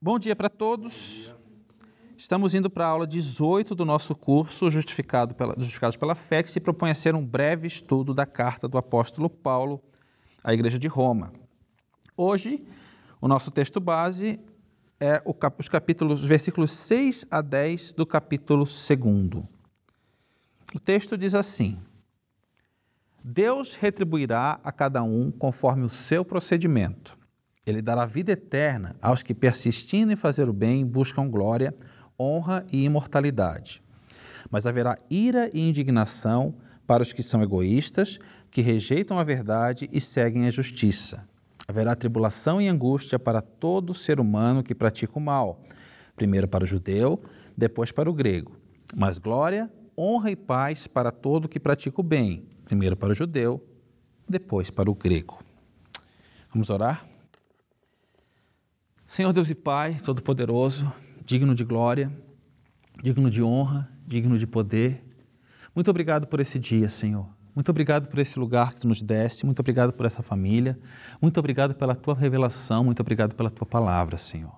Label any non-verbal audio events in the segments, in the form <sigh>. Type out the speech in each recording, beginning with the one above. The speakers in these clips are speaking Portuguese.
Bom dia para todos. Estamos indo para a aula 18 do nosso curso Justificado pela, Justificados pela Fé, que se propõe a ser um breve estudo da carta do apóstolo Paulo à Igreja de Roma. Hoje, o nosso texto base é os capítulos, versículos 6 a 10 do capítulo 2. O texto diz assim: Deus retribuirá a cada um conforme o seu procedimento. Ele dará vida eterna aos que, persistindo em fazer o bem, buscam glória, honra e imortalidade. Mas haverá ira e indignação para os que são egoístas, que rejeitam a verdade e seguem a justiça. Haverá tribulação e angústia para todo ser humano que pratica o mal, primeiro para o judeu, depois para o grego. Mas glória, honra e paz para todo que pratica o bem, primeiro para o judeu, depois para o grego. Vamos orar? Senhor Deus e Pai, Todo-Poderoso, digno de glória, digno de honra, digno de poder, muito obrigado por esse dia, Senhor. Muito obrigado por esse lugar que tu nos deste, muito obrigado por essa família, muito obrigado pela tua revelação, muito obrigado pela tua palavra, Senhor.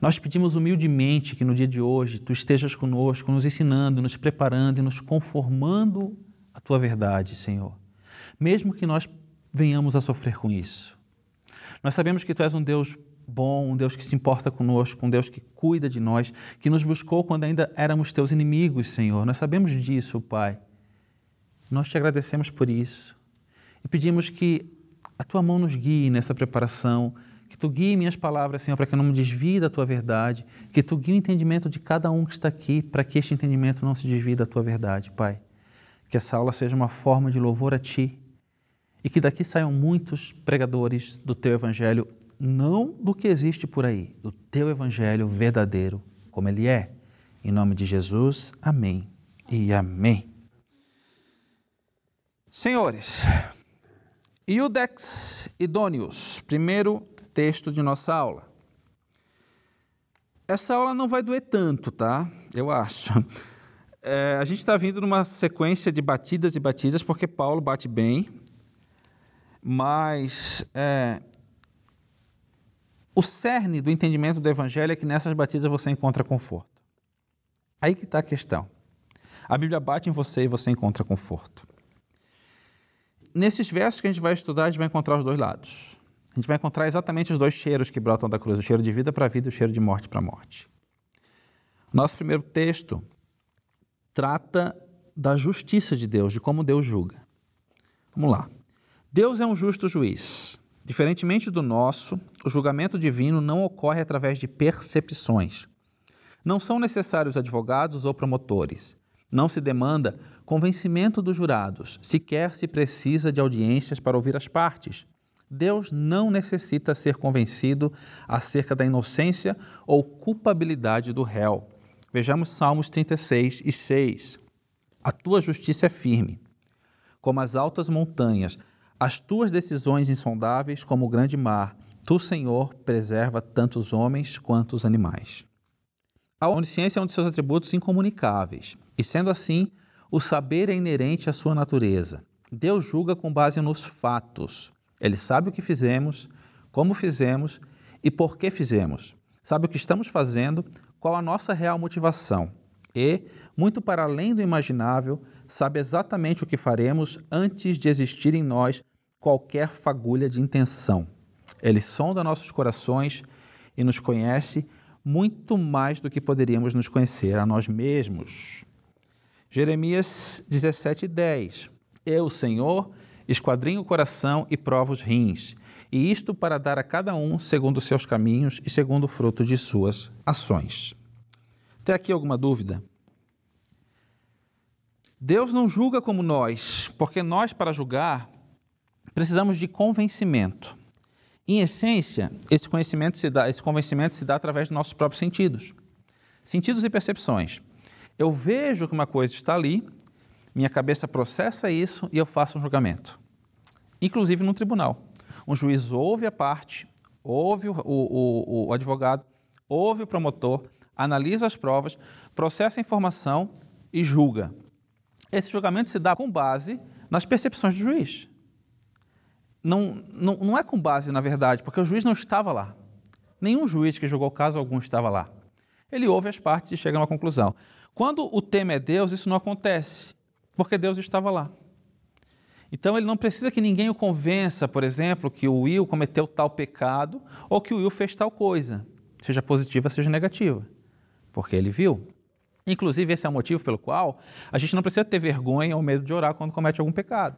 Nós pedimos humildemente que no dia de hoje tu estejas conosco, nos ensinando, nos preparando e nos conformando à tua verdade, Senhor. Mesmo que nós venhamos a sofrer com isso. Nós sabemos que tu és um Deus bom, um Deus que se importa conosco, um Deus que cuida de nós, que nos buscou quando ainda éramos teus inimigos, Senhor. Nós sabemos disso, Pai. Nós te agradecemos por isso e pedimos que a tua mão nos guie nessa preparação, que tu guie minhas palavras, Senhor, para que eu não me desvie da tua verdade, que tu guie o entendimento de cada um que está aqui, para que este entendimento não se desvie da tua verdade, Pai. Que essa aula seja uma forma de louvor a ti e que daqui saiam muitos pregadores do teu evangelho não do que existe por aí, do teu evangelho verdadeiro, como ele é. Em nome de Jesus, amém e amém. Senhores, Iudex Idôneos, primeiro texto de nossa aula. Essa aula não vai doer tanto, tá? Eu acho. É, a gente está vindo numa sequência de batidas e batidas, porque Paulo bate bem, mas é, o cerne do entendimento do Evangelho é que nessas batidas você encontra conforto. Aí que está a questão. A Bíblia bate em você e você encontra conforto. Nesses versos que a gente vai estudar, a gente vai encontrar os dois lados. A gente vai encontrar exatamente os dois cheiros que brotam da cruz: o cheiro de vida para a vida e o cheiro de morte para a morte. Nosso primeiro texto trata da justiça de Deus, de como Deus julga. Vamos lá. Deus é um justo juiz. Diferentemente do nosso, o julgamento divino não ocorre através de percepções. Não são necessários advogados ou promotores. Não se demanda convencimento dos jurados, sequer se precisa de audiências para ouvir as partes. Deus não necessita ser convencido acerca da inocência ou culpabilidade do réu. Vejamos Salmos 36 e 6. A tua justiça é firme, como as altas montanhas, as tuas decisões insondáveis como o grande mar, tu, Senhor, preserva tanto os homens quanto os animais. A onisciência é um de seus atributos incomunicáveis, e sendo assim, o saber é inerente à sua natureza. Deus julga com base nos fatos. Ele sabe o que fizemos, como fizemos e por que fizemos. Sabe o que estamos fazendo, qual a nossa real motivação. E, muito para além do imaginável, sabe exatamente o que faremos antes de existir em nós qualquer fagulha de intenção. Ele sonda nossos corações e nos conhece muito mais do que poderíamos nos conhecer a nós mesmos. Jeremias 17:10. Eu, Senhor, esquadrinho o coração e provo os rins, e isto para dar a cada um segundo os seus caminhos e segundo o fruto de suas ações. Tem aqui alguma dúvida? Deus não julga como nós, porque nós, para julgar, precisamos de convencimento. Em essência, esse conhecimento se dá, esse convencimento se dá através dos nossos próprios sentidos. Sentidos e percepções. Eu vejo que uma coisa está ali, minha cabeça processa isso e eu faço um julgamento. Inclusive no tribunal. Um juiz ouve a parte, ouve o, o, o advogado, ouve o promotor, analisa as provas, processa a informação e julga. Esse julgamento se dá com base nas percepções do juiz não, não, não é com base na verdade, porque o juiz não estava lá. Nenhum juiz que julgou o caso algum estava lá. Ele ouve as partes e chega a uma conclusão. Quando o tema é Deus, isso não acontece, porque Deus estava lá. Então ele não precisa que ninguém o convença, por exemplo, que o Will cometeu tal pecado ou que o Will fez tal coisa, seja positiva, seja negativa, porque ele viu. Inclusive, esse é o motivo pelo qual a gente não precisa ter vergonha ou medo de orar quando comete algum pecado.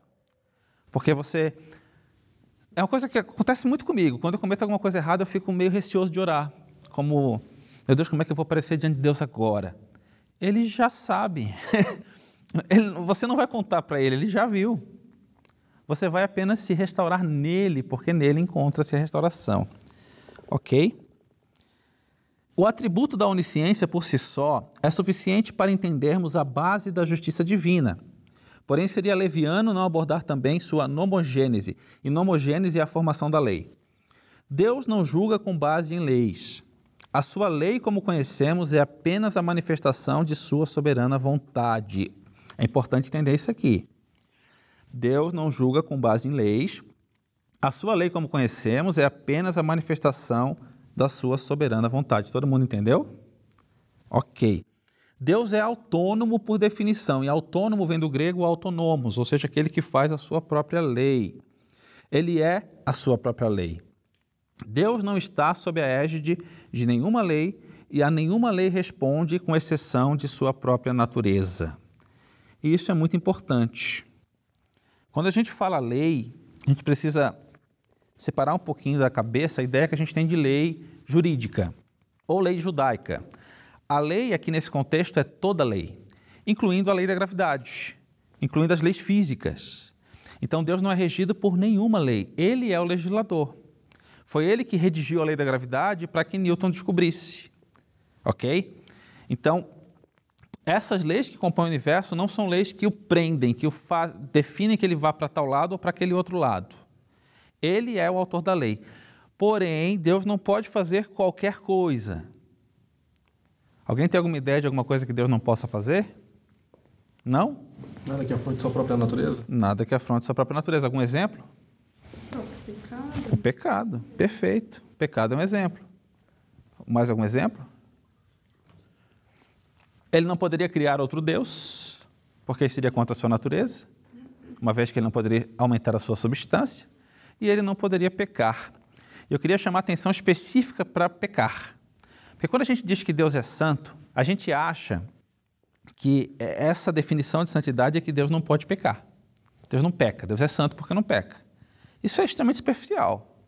Porque você. É uma coisa que acontece muito comigo. Quando eu cometo alguma coisa errada, eu fico meio receoso de orar. Como, meu Deus, como é que eu vou aparecer diante de Deus agora? Ele já sabe. <laughs> ele, você não vai contar para ele, ele já viu. Você vai apenas se restaurar nele, porque nele encontra-se a restauração. Ok? O atributo da onisciência por si só é suficiente para entendermos a base da justiça divina. Porém, seria leviano não abordar também sua nomogênese, e nomogênese é a formação da lei. Deus não julga com base em leis. A sua lei, como conhecemos, é apenas a manifestação de sua soberana vontade. É importante entender isso aqui. Deus não julga com base em leis. A sua lei, como conhecemos, é apenas a manifestação da sua soberana vontade. Todo mundo entendeu? Ok. Deus é autônomo por definição, e autônomo vem do grego autonomos, ou seja, aquele que faz a sua própria lei. Ele é a sua própria lei. Deus não está sob a égide de nenhuma lei e a nenhuma lei responde com exceção de sua própria natureza. E isso é muito importante. Quando a gente fala lei, a gente precisa separar um pouquinho da cabeça a ideia que a gente tem de lei jurídica ou lei judaica. A lei aqui nesse contexto é toda lei, incluindo a lei da gravidade, incluindo as leis físicas. Então Deus não é regido por nenhuma lei, ele é o legislador. Foi ele que redigiu a lei da gravidade para que Newton descobrisse. Ok? Então, essas leis que compõem o universo não são leis que o prendem, que o definem que ele vá para tal lado ou para aquele outro lado. Ele é o autor da lei. Porém, Deus não pode fazer qualquer coisa. Alguém tem alguma ideia de alguma coisa que Deus não possa fazer? Não? Nada que afronte sua própria natureza? Nada que afronte sua própria natureza. Algum exemplo? O pecado. O pecado. Perfeito. O pecado é um exemplo. Mais algum exemplo? Ele não poderia criar outro Deus, porque isso seria contra a sua natureza, uma vez que ele não poderia aumentar a sua substância e ele não poderia pecar. Eu queria chamar a atenção específica para pecar. Porque quando a gente diz que Deus é santo, a gente acha que essa definição de santidade é que Deus não pode pecar. Deus não peca, Deus é santo porque não peca. Isso é extremamente superficial.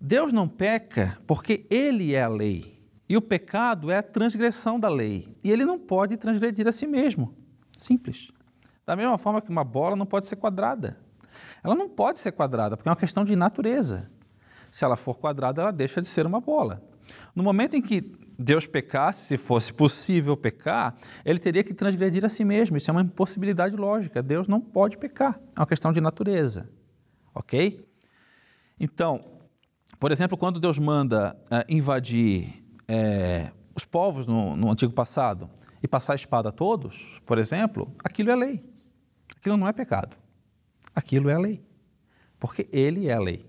Deus não peca porque Ele é a lei. E o pecado é a transgressão da lei. E ele não pode transgredir a si mesmo. Simples. Da mesma forma que uma bola não pode ser quadrada. Ela não pode ser quadrada, porque é uma questão de natureza. Se ela for quadrada, ela deixa de ser uma bola. No momento em que Deus pecasse, se fosse possível pecar, ele teria que transgredir a si mesmo. Isso é uma impossibilidade lógica. Deus não pode pecar. É uma questão de natureza. Ok? Então, por exemplo, quando Deus manda uh, invadir uh, os povos no, no antigo passado e passar a espada a todos, por exemplo, aquilo é lei. Aquilo não é pecado aquilo é a lei, porque ele é a lei.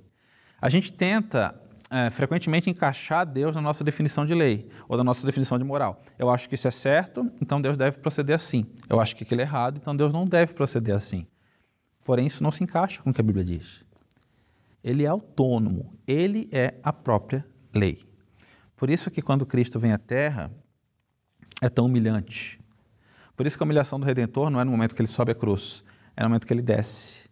A gente tenta é, frequentemente encaixar Deus na nossa definição de lei ou na nossa definição de moral. Eu acho que isso é certo, então Deus deve proceder assim. Eu acho que aquilo é errado, então Deus não deve proceder assim. Porém, isso não se encaixa com o que a Bíblia diz. Ele é autônomo, ele é a própria lei. Por isso que quando Cristo vem à Terra, é tão humilhante. Por isso que a humilhação do Redentor não é no momento que ele sobe a cruz, é no momento que ele desce.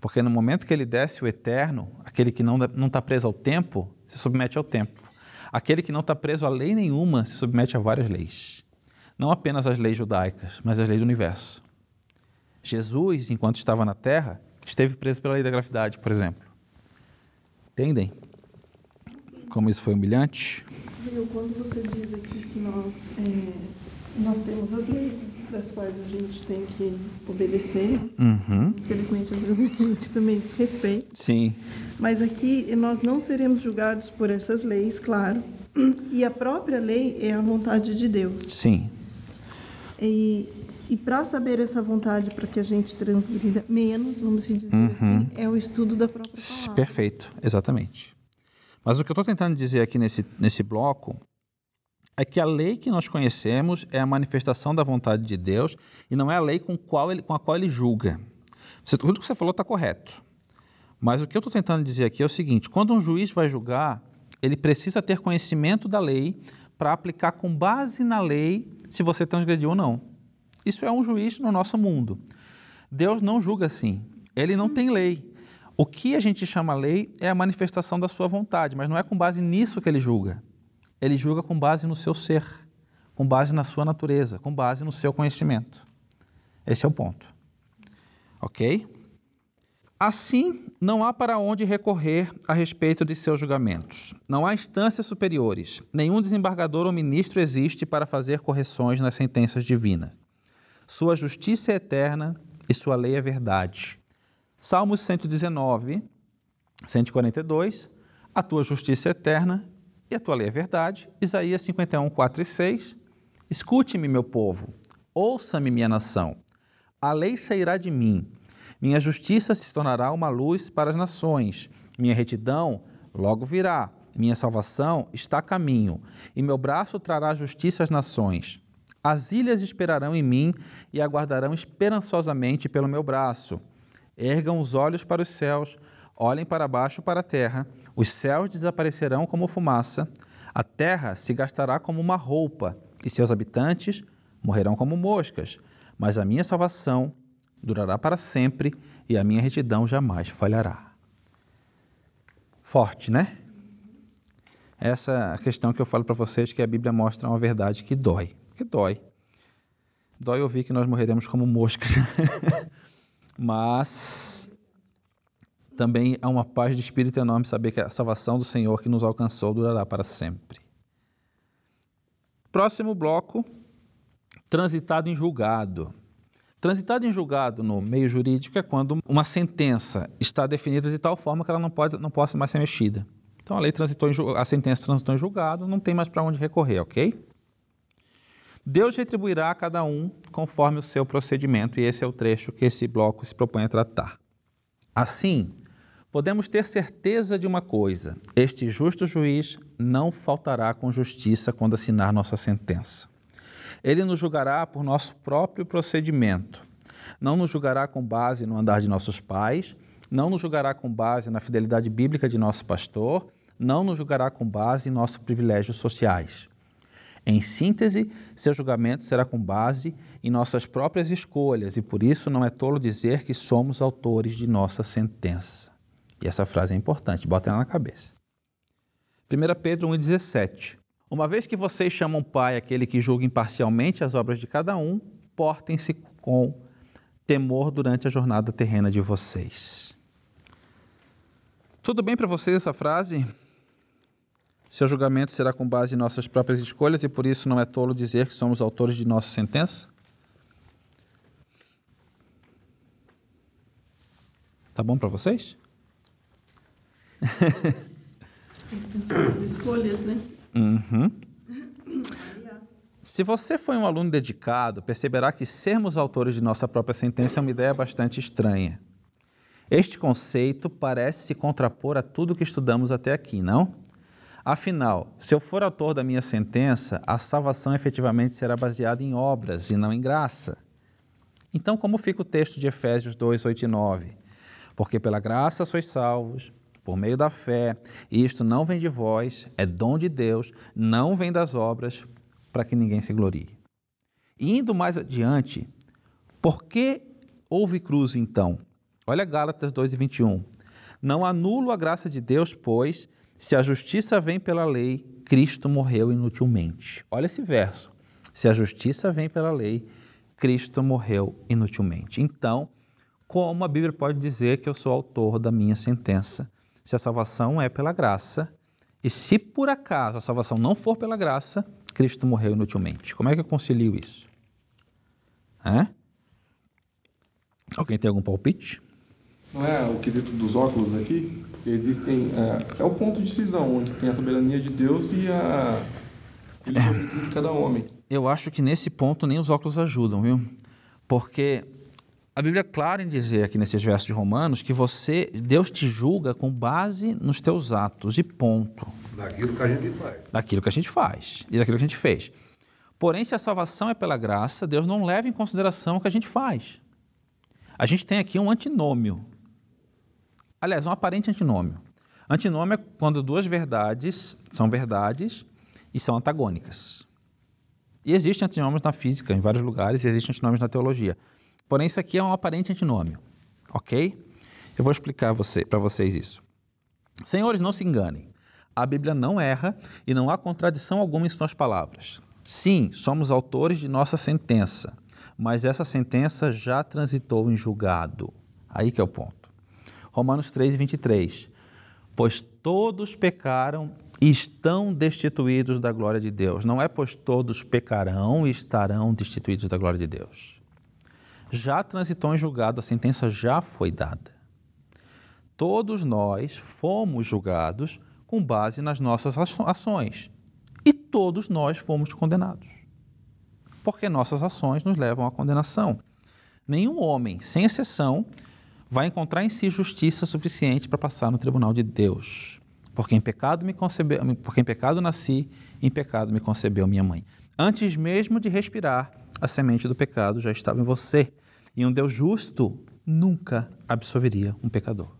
Porque no momento que ele desce o eterno, aquele que não está preso ao tempo, se submete ao tempo. Aquele que não está preso a lei nenhuma se submete a várias leis. Não apenas as leis judaicas, mas as leis do universo. Jesus, enquanto estava na terra, esteve preso pela lei da gravidade, por exemplo. Entendem? Como isso foi humilhante? Quando você diz aqui que nós, é, nós temos as leis das quais a gente tem que obedecer. Uhum. Infelizmente, às vezes a gente também desrespeita. Sim. Mas aqui nós não seremos julgados por essas leis, claro. E a própria lei é a vontade de Deus. Sim. E, e para saber essa vontade, para que a gente transgrida menos, vamos dizer uhum. assim, é o estudo da própria palavra. Perfeito, exatamente. Mas o que eu estou tentando dizer aqui nesse, nesse bloco é que a lei que nós conhecemos é a manifestação da vontade de Deus e não é a lei com, qual ele, com a qual ele julga. Você, tudo que você falou está correto. Mas o que eu estou tentando dizer aqui é o seguinte: quando um juiz vai julgar, ele precisa ter conhecimento da lei para aplicar com base na lei se você transgrediu ou não. Isso é um juiz no nosso mundo. Deus não julga assim. Ele não tem lei. O que a gente chama lei é a manifestação da sua vontade, mas não é com base nisso que ele julga. Ele julga com base no seu ser, com base na sua natureza, com base no seu conhecimento. Esse é o ponto. Ok? Assim, não há para onde recorrer a respeito de seus julgamentos. Não há instâncias superiores. Nenhum desembargador ou ministro existe para fazer correções nas sentenças divinas. Sua justiça é eterna e sua lei é verdade. Salmos 119, 142. A tua justiça é eterna e a tua lei é verdade. Isaías 51, 4 e 6. Escute-me, meu povo, ouça-me, minha nação. A lei sairá de mim, minha justiça se tornará uma luz para as nações, minha retidão logo virá, minha salvação está a caminho, e meu braço trará justiça às nações. As ilhas esperarão em mim e aguardarão esperançosamente pelo meu braço. Ergam os olhos para os céus, olhem para baixo para a terra, os céus desaparecerão como fumaça, a terra se gastará como uma roupa, e seus habitantes morrerão como moscas. Mas a minha salvação durará para sempre, e a minha retidão jamais falhará. Forte, né? Essa é questão que eu falo para vocês que a Bíblia mostra uma verdade que dói. Que dói. Dói ouvir que nós morreremos como moscas. <laughs> Mas também há uma paz de espírito enorme saber que a salvação do Senhor que nos alcançou durará para sempre. Próximo bloco, transitado em julgado. Transitado em julgado no meio jurídico é quando uma sentença está definida de tal forma que ela não, pode, não possa mais ser mexida. Então a lei transitou em, a sentença transitou em julgado, não tem mais para onde recorrer, ok? Deus retribuirá a cada um conforme o seu procedimento, e esse é o trecho que esse bloco se propõe a tratar. Assim, podemos ter certeza de uma coisa: este justo juiz não faltará com justiça quando assinar nossa sentença. Ele nos julgará por nosso próprio procedimento. Não nos julgará com base no andar de nossos pais, não nos julgará com base na fidelidade bíblica de nosso pastor, não nos julgará com base em nossos privilégios sociais. Em síntese, seu julgamento será com base em nossas próprias escolhas e por isso não é tolo dizer que somos autores de nossa sentença. E essa frase é importante, bota ela na cabeça. 1 Pedro 1,17 Uma vez que vocês chamam pai aquele que julga imparcialmente as obras de cada um, portem-se com temor durante a jornada terrena de vocês. Tudo bem para vocês essa frase? Seu julgamento será com base em nossas próprias escolhas e por isso não é tolo dizer que somos autores de nossa sentença? Tá bom para vocês? As escolhas, né? Uhum. Se você foi um aluno dedicado, perceberá que sermos autores de nossa própria sentença é uma ideia bastante estranha. Este conceito parece se contrapor a tudo que estudamos até aqui, não? Afinal, se eu for autor da minha sentença, a salvação efetivamente será baseada em obras e não em graça. Então, como fica o texto de Efésios 2, 8 e 9? Porque pela graça sois salvos, por meio da fé, e isto não vem de vós, é dom de Deus, não vem das obras, para que ninguém se glorie. Indo mais adiante, por que houve cruz então? Olha Gálatas 2 e 21. Não anulo a graça de Deus, pois, se a justiça vem pela lei, Cristo morreu inutilmente. Olha esse verso. Se a justiça vem pela lei, Cristo morreu inutilmente. Então, como a Bíblia pode dizer que eu sou autor da minha sentença? Se a salvação é pela graça, e se por acaso a salvação não for pela graça, Cristo morreu inutilmente. Como é que eu concilio isso? É? Alguém tem algum palpite? Não é o quesito dos óculos aqui? Existem. É, é o ponto de cisão, onde tem a soberania de Deus e a. de cada homem. Eu acho que nesse ponto nem os óculos ajudam, viu? Porque A Bíblia é clara em dizer aqui nesses versos de Romanos que você, Deus te julga com base nos teus atos e ponto. Daquilo que a gente faz. Daquilo que a gente faz e daquilo que a gente fez. Porém, se a salvação é pela graça, Deus não leva em consideração o que a gente faz. A gente tem aqui um antinômio. Aliás, um aparente antinômio. Antinômio é quando duas verdades são verdades e são antagônicas. E existem antinômios na física, em vários lugares, e existem antinômios na teologia. Porém, isso aqui é um aparente antinômio. Ok? Eu vou explicar você, para vocês isso. Senhores, não se enganem. A Bíblia não erra e não há contradição alguma em suas palavras. Sim, somos autores de nossa sentença, mas essa sentença já transitou em julgado. Aí que é o ponto. Romanos 3, 23. Pois todos pecaram e estão destituídos da glória de Deus. Não é pois todos pecarão e estarão destituídos da glória de Deus. Já transitou em julgado, a sentença já foi dada. Todos nós fomos julgados com base nas nossas ações e todos nós fomos condenados. Porque nossas ações nos levam à condenação. Nenhum homem, sem exceção, vai encontrar em si justiça suficiente para passar no tribunal de Deus. Porque em pecado me concebeu, porque em pecado nasci, em pecado me concebeu minha mãe. Antes mesmo de respirar, a semente do pecado já estava em você. E um Deus justo nunca absolveria um pecador.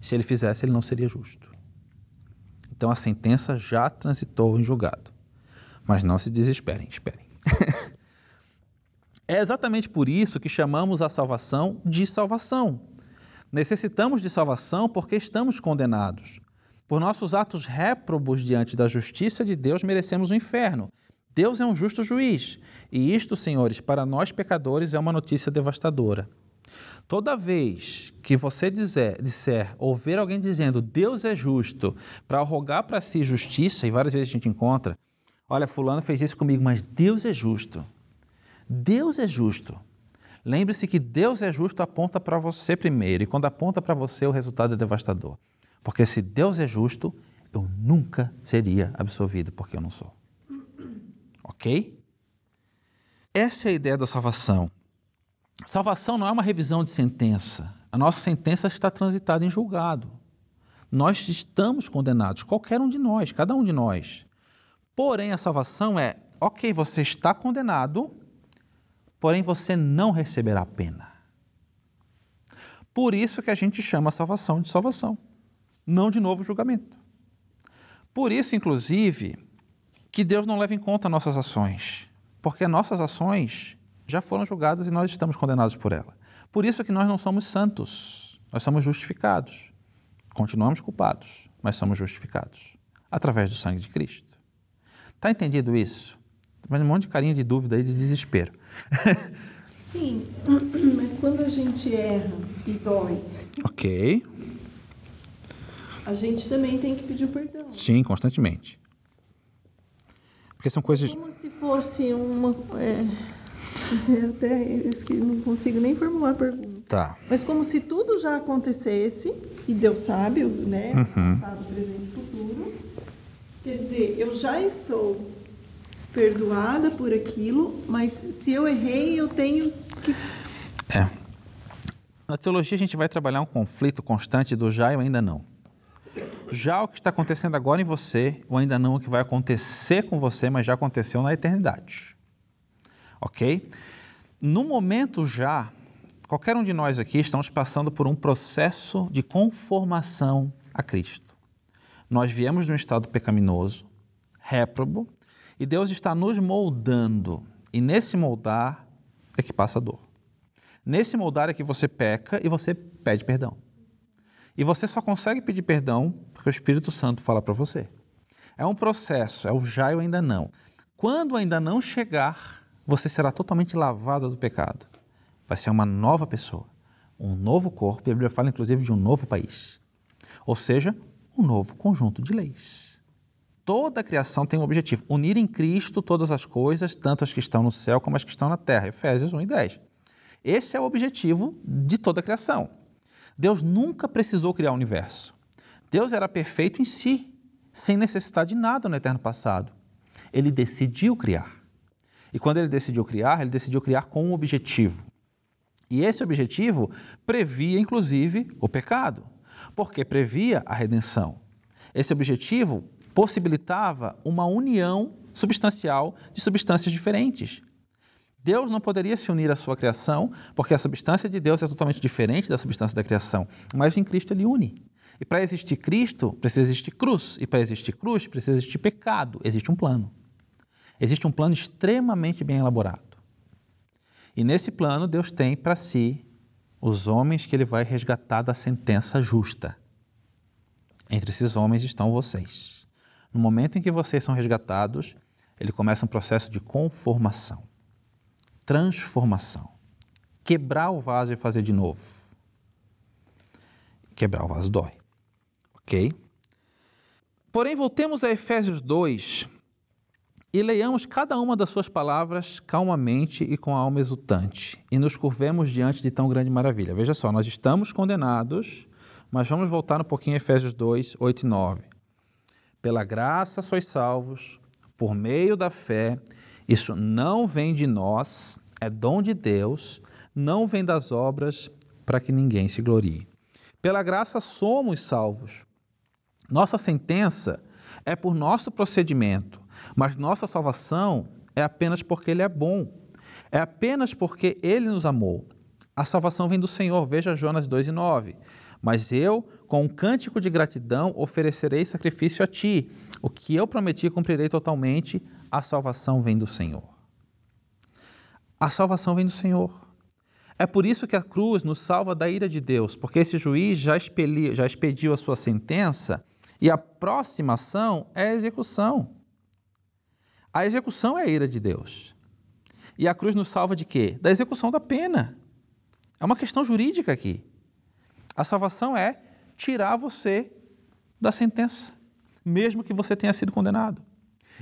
Se ele fizesse, ele não seria justo. Então a sentença já transitou em julgado. Mas não se desesperem, esperem. <laughs> é exatamente por isso que chamamos a salvação de salvação. Necessitamos de salvação porque estamos condenados. Por nossos atos réprobos diante da justiça de Deus, merecemos o inferno. Deus é um justo juiz. E isto, senhores, para nós pecadores é uma notícia devastadora. Toda vez que você dizer, disser ou ver alguém dizendo Deus é justo para rogar para si justiça, e várias vezes a gente encontra, olha, fulano fez isso comigo, mas Deus é justo. Deus é justo. Lembre-se que Deus é justo aponta para você primeiro, e quando aponta para você, o resultado é devastador. Porque se Deus é justo, eu nunca seria absolvido, porque eu não sou. Ok? Essa é a ideia da salvação. Salvação não é uma revisão de sentença. A nossa sentença está transitada em julgado. Nós estamos condenados, qualquer um de nós, cada um de nós. Porém, a salvação é: ok, você está condenado, porém você não receberá pena. Por isso que a gente chama a salvação de salvação, não de novo julgamento. Por isso, inclusive, que Deus não leva em conta nossas ações, porque nossas ações já foram julgadas e nós estamos condenados por ela. Por isso que nós não somos santos, nós somos justificados. Continuamos culpados, mas somos justificados através do sangue de Cristo. Está entendido isso? Mas um monte de carinha de dúvida aí, de desespero. <laughs> Sim, <clears throat> mas quando a gente erra e dói. Ok. A gente também tem que pedir perdão. Sim, constantemente. Porque são coisas. Como se fosse uma. É até não consigo nem formular a pergunta. Tá. Mas como se tudo já acontecesse, e Deus sabe, né? Uhum. Passado, presente e futuro. Quer dizer, eu já estou perdoada por aquilo, mas se eu errei, eu tenho que. É. Na teologia, a gente vai trabalhar um conflito constante do já e ainda não. Já o que está acontecendo agora em você, o ainda não o que vai acontecer com você, mas já aconteceu na eternidade ok? No momento já, qualquer um de nós aqui estamos passando por um processo de conformação a Cristo. Nós viemos de um estado pecaminoso, réprobo, e Deus está nos moldando. E nesse moldar é que passa a dor. Nesse moldar é que você peca e você pede perdão. E você só consegue pedir perdão o Espírito Santo fala para você. É um processo, é o já e o ainda não. Quando ainda não chegar, você será totalmente lavado do pecado. Vai ser uma nova pessoa, um novo corpo, e a Bíblia fala inclusive de um novo país. Ou seja, um novo conjunto de leis. Toda a criação tem um objetivo: unir em Cristo todas as coisas, tanto as que estão no céu como as que estão na terra. Efésios 1 e 10. Esse é o objetivo de toda a criação. Deus nunca precisou criar o universo. Deus era perfeito em si, sem necessidade de nada no eterno passado. Ele decidiu criar. E quando ele decidiu criar, ele decidiu criar com um objetivo. E esse objetivo previa, inclusive, o pecado, porque previa a redenção. Esse objetivo possibilitava uma união substancial de substâncias diferentes. Deus não poderia se unir à sua criação, porque a substância de Deus é totalmente diferente da substância da criação, mas em Cristo ele une. E para existir Cristo, precisa existir cruz, e para existir cruz, precisa existir pecado. Existe um plano. Existe um plano extremamente bem elaborado. E nesse plano, Deus tem para si os homens que ele vai resgatar da sentença justa. Entre esses homens estão vocês. No momento em que vocês são resgatados, ele começa um processo de conformação transformação. Quebrar o vaso e fazer de novo. Quebrar o vaso dói. Ok? Porém, voltemos a Efésios 2 e leiamos cada uma das suas palavras calmamente e com a alma exultante, e nos curvemos diante de tão grande maravilha. Veja só, nós estamos condenados, mas vamos voltar um pouquinho a Efésios 2, 8 e 9. Pela graça sois salvos, por meio da fé, isso não vem de nós, é dom de Deus, não vem das obras para que ninguém se glorie. Pela graça somos salvos. Nossa sentença é por nosso procedimento, mas nossa salvação é apenas porque Ele é bom. É apenas porque Ele nos amou. A salvação vem do Senhor, veja Jonas 2 e 9. Mas eu, com um cântico de gratidão, oferecerei sacrifício a ti. O que eu prometi cumprirei totalmente a salvação vem do Senhor. A salvação vem do Senhor. É por isso que a cruz nos salva da ira de Deus, porque esse juiz já, expeli, já expediu a sua sentença e a próxima ação é a execução. A execução é a ira de Deus. E a cruz nos salva de quê? Da execução da pena. É uma questão jurídica aqui. A salvação é tirar você da sentença, mesmo que você tenha sido condenado.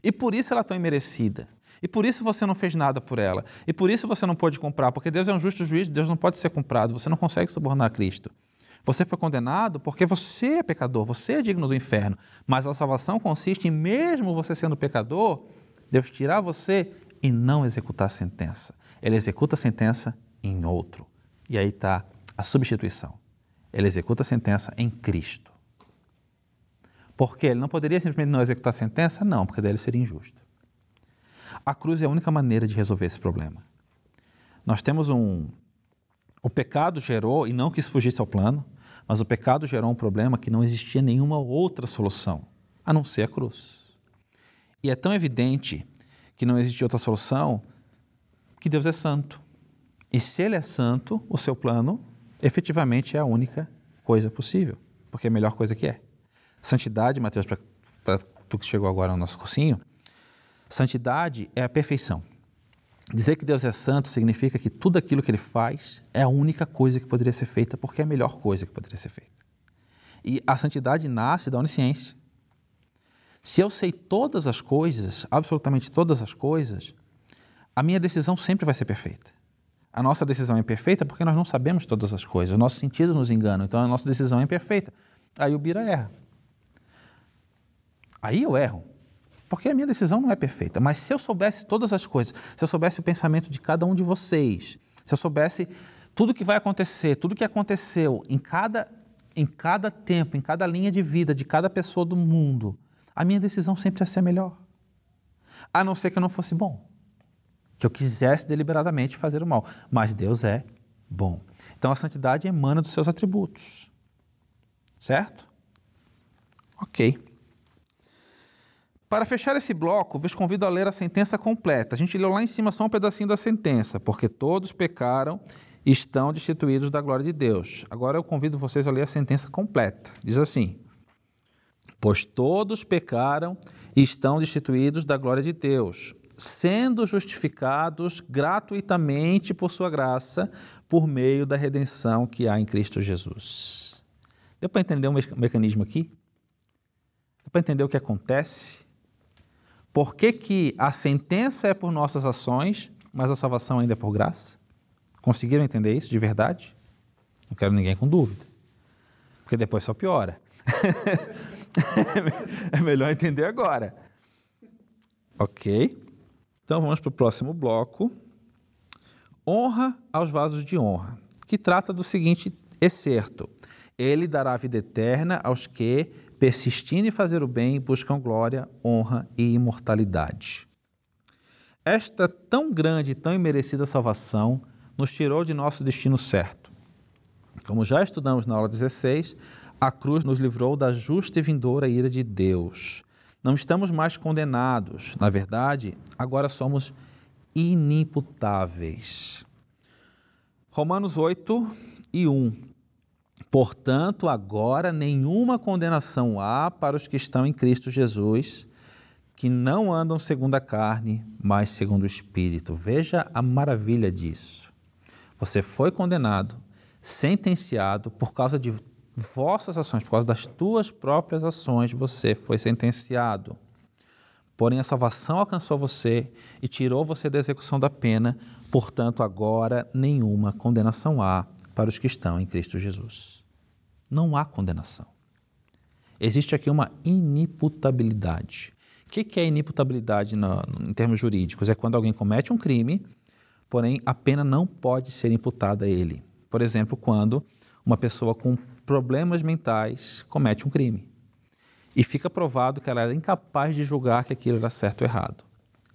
E por isso ela é tão imerecida. E por isso você não fez nada por ela. E por isso você não pôde comprar, porque Deus é um justo juiz, Deus não pode ser comprado, você não consegue subornar Cristo. Você foi condenado porque você é pecador, você é digno do inferno. Mas a salvação consiste em, mesmo você sendo pecador, Deus tirar você e não executar a sentença. Ele executa a sentença em outro. E aí está a substituição. Ele executa a sentença em Cristo. Porque ele não poderia simplesmente não executar a sentença? Não, porque daí ele seria injusto. A cruz é a única maneira de resolver esse problema. Nós temos um. O pecado gerou, e não quis fugir ao plano, mas o pecado gerou um problema que não existia nenhuma outra solução, a não ser a cruz. E é tão evidente que não existe outra solução que Deus é santo. E se Ele é santo, o seu plano efetivamente é a única coisa possível, porque é a melhor coisa que é. Santidade, Mateus, para tu que chegou agora no nosso cursinho, santidade é a perfeição. Dizer que Deus é santo significa que tudo aquilo que ele faz é a única coisa que poderia ser feita, porque é a melhor coisa que poderia ser feita. E a santidade nasce da onisciência. Se eu sei todas as coisas, absolutamente todas as coisas, a minha decisão sempre vai ser perfeita. A nossa decisão é imperfeita porque nós não sabemos todas as coisas, os nossos sentidos nos enganam, então a nossa decisão é imperfeita. Aí o Bira erra. Aí eu erro. Porque a minha decisão não é perfeita. Mas se eu soubesse todas as coisas, se eu soubesse o pensamento de cada um de vocês, se eu soubesse tudo que vai acontecer, tudo que aconteceu em cada, em cada tempo, em cada linha de vida de cada pessoa do mundo, a minha decisão sempre ia ser melhor. A não ser que eu não fosse bom. Que eu quisesse deliberadamente fazer o mal. Mas Deus é bom. Então a santidade emana dos seus atributos. Certo? Ok. Para fechar esse bloco, vos convido a ler a sentença completa. A gente leu lá em cima só um pedacinho da sentença, porque todos pecaram e estão destituídos da glória de Deus. Agora eu convido vocês a ler a sentença completa. Diz assim: Pois todos pecaram e estão destituídos da glória de Deus, sendo justificados gratuitamente por sua graça, por meio da redenção que há em Cristo Jesus. Deu para entender o mecanismo aqui? Deu para entender o que acontece? Por que, que a sentença é por nossas ações, mas a salvação ainda é por graça? Conseguiram entender isso de verdade? Não quero ninguém com dúvida, porque depois só piora. <laughs> é melhor entender agora. Ok? Então vamos para o próximo bloco, honra aos vasos de honra, que trata do seguinte excerto: Ele dará vida eterna aos que, persistindo em fazer o bem, buscam glória, honra e imortalidade. Esta tão grande e tão imerecida salvação nos tirou de nosso destino certo. Como já estudamos na aula 16, a cruz nos livrou da justa e vindoura ira de Deus. Não estamos mais condenados. Na verdade, agora somos inimputáveis. Romanos 8 e 1. Portanto, agora nenhuma condenação há para os que estão em Cristo Jesus, que não andam segundo a carne, mas segundo o Espírito. Veja a maravilha disso. Você foi condenado, sentenciado por causa de vossas ações, por causa das tuas próprias ações, você foi sentenciado. Porém, a salvação alcançou você e tirou você da execução da pena, portanto, agora nenhuma condenação há para os que estão em Cristo Jesus. Não há condenação. Existe aqui uma inimputabilidade. O que é inimputabilidade em termos jurídicos? É quando alguém comete um crime, porém a pena não pode ser imputada a ele. Por exemplo, quando uma pessoa com problemas mentais comete um crime e fica provado que ela era incapaz de julgar que aquilo era certo ou errado.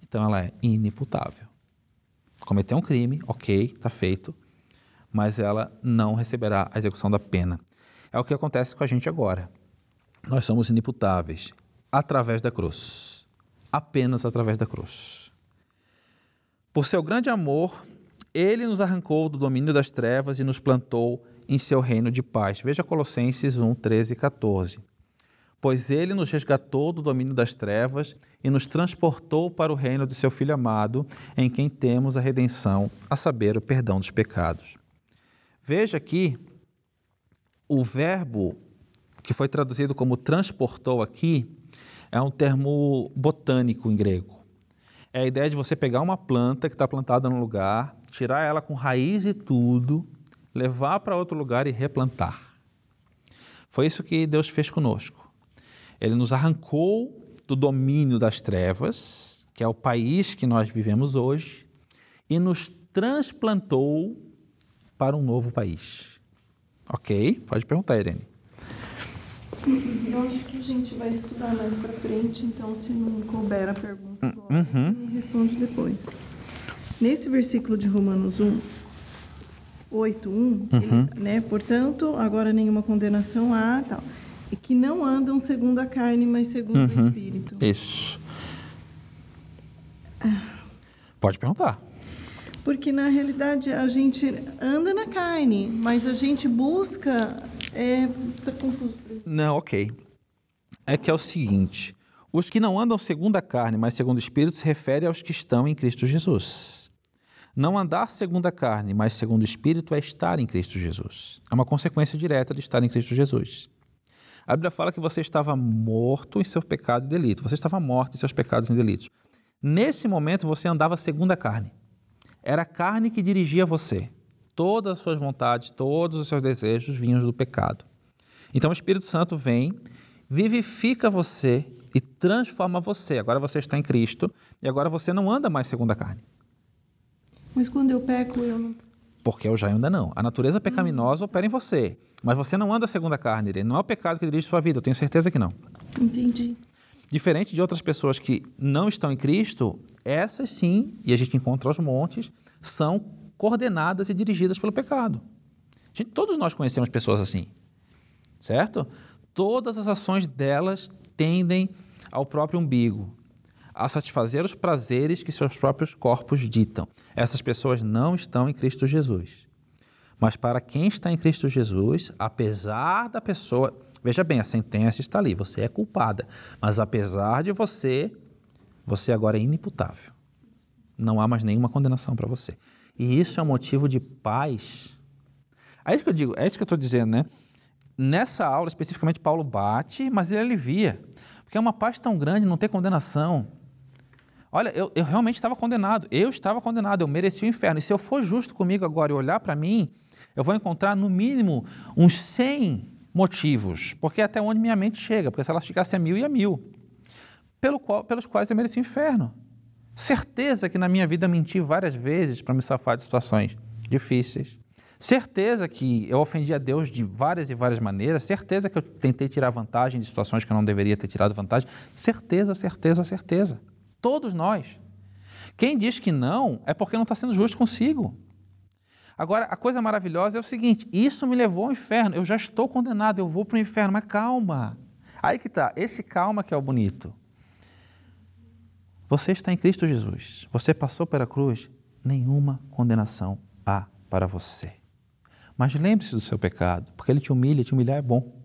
Então ela é inimputável. Cometeu um crime, ok, está feito, mas ela não receberá a execução da pena. É o que acontece com a gente agora. Nós somos inimputáveis através da cruz. Apenas através da cruz. Por seu grande amor, ele nos arrancou do domínio das trevas e nos plantou em seu reino de paz. Veja Colossenses 1, 13 e 14. Pois ele nos resgatou do domínio das trevas e nos transportou para o reino de seu Filho amado, em quem temos a redenção, a saber, o perdão dos pecados. Veja aqui o verbo que foi traduzido como transportou aqui é um termo botânico em grego. É a ideia de você pegar uma planta que está plantada num lugar, tirar ela com raiz e tudo, levar para outro lugar e replantar. Foi isso que Deus fez conosco. Ele nos arrancou do domínio das trevas, que é o país que nós vivemos hoje, e nos transplantou para um novo país. Ok? Pode perguntar, Irene. Eu acho que a gente vai estudar mais para frente, então se não couber a pergunta agora, Uhum. responde depois. Nesse versículo de Romanos 1, 8, 1, ele, né, portanto, agora nenhuma condenação há, tal, e que não andam segundo a carne, mas segundo o Espírito. Isso. Pode perguntar. Porque na realidade a gente anda na carne, mas a gente busca. É, tá confuso. Não, ok. É que é o seguinte: os que não andam segundo a carne, mas segundo o Espírito, se refere aos que estão em Cristo Jesus. Não andar segundo a carne, mas segundo o Espírito, é estar em Cristo Jesus. É uma consequência direta de estar em Cristo Jesus. A Bíblia fala que você estava morto em seu pecado e delito. Você estava morto em seus pecados e delitos. Nesse momento, você andava segundo a carne. Era a carne que dirigia você. Todas as suas vontades, todos os seus desejos vinham do pecado. Então o Espírito Santo vem, vivifica você e transforma você. Agora você está em Cristo e agora você não anda mais segundo a carne. Mas quando eu peco, eu não. Porque eu já ainda não. A natureza pecaminosa opera em você. Mas você não anda segundo a carne. Irene. Não é o pecado que dirige sua vida. Eu tenho certeza que não. Entendi. Diferente de outras pessoas que não estão em Cristo, essas sim, e a gente encontra aos montes, são coordenadas e dirigidas pelo pecado. Gente, todos nós conhecemos pessoas assim, certo? Todas as ações delas tendem ao próprio umbigo, a satisfazer os prazeres que seus próprios corpos ditam. Essas pessoas não estão em Cristo Jesus. Mas para quem está em Cristo Jesus, apesar da pessoa. Veja bem, a sentença está ali, você é culpada. Mas apesar de você, você agora é inimputável. Não há mais nenhuma condenação para você. E isso é um motivo de paz. É isso que eu digo, é isso que eu estou dizendo, né? Nessa aula, especificamente, Paulo bate, mas ele alivia. Porque é uma paz tão grande não ter condenação. Olha, eu, eu realmente estava condenado. Eu estava condenado, eu mereci o inferno. E se eu for justo comigo agora e olhar para mim, eu vou encontrar no mínimo uns 100 motivos. Porque é até onde minha mente chega. Porque se ela chegasse a mil, e a mil. Pelo qual, pelos quais eu mereci o inferno. Certeza que na minha vida menti várias vezes para me safar de situações difíceis. Certeza que eu ofendi a Deus de várias e várias maneiras. Certeza que eu tentei tirar vantagem de situações que eu não deveria ter tirado vantagem. Certeza, certeza, certeza. Todos nós. Quem diz que não é porque não está sendo justo consigo. Agora, a coisa maravilhosa é o seguinte: isso me levou ao inferno. Eu já estou condenado, eu vou para o inferno, mas calma. Aí que está, esse calma que é o bonito. Você está em Cristo Jesus. Você passou pela cruz. Nenhuma condenação há para você. Mas lembre-se do seu pecado, porque ele te humilha, te humilhar é bom.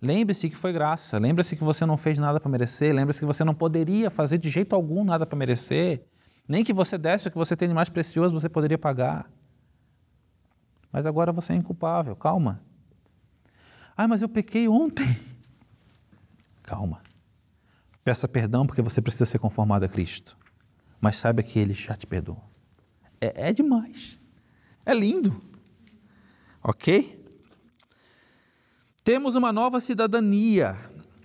Lembre-se que foi graça, lembre-se que você não fez nada para merecer, lembre-se que você não poderia fazer de jeito algum nada para merecer, nem que você desse o que você tem de mais precioso você poderia pagar. Mas agora você é inculpável, calma. Ah, mas eu pequei ontem. Calma. Peça perdão porque você precisa ser conformado a Cristo. Mas saiba que Ele já te perdoou. É, é demais. É lindo. Ok? Temos uma nova cidadania.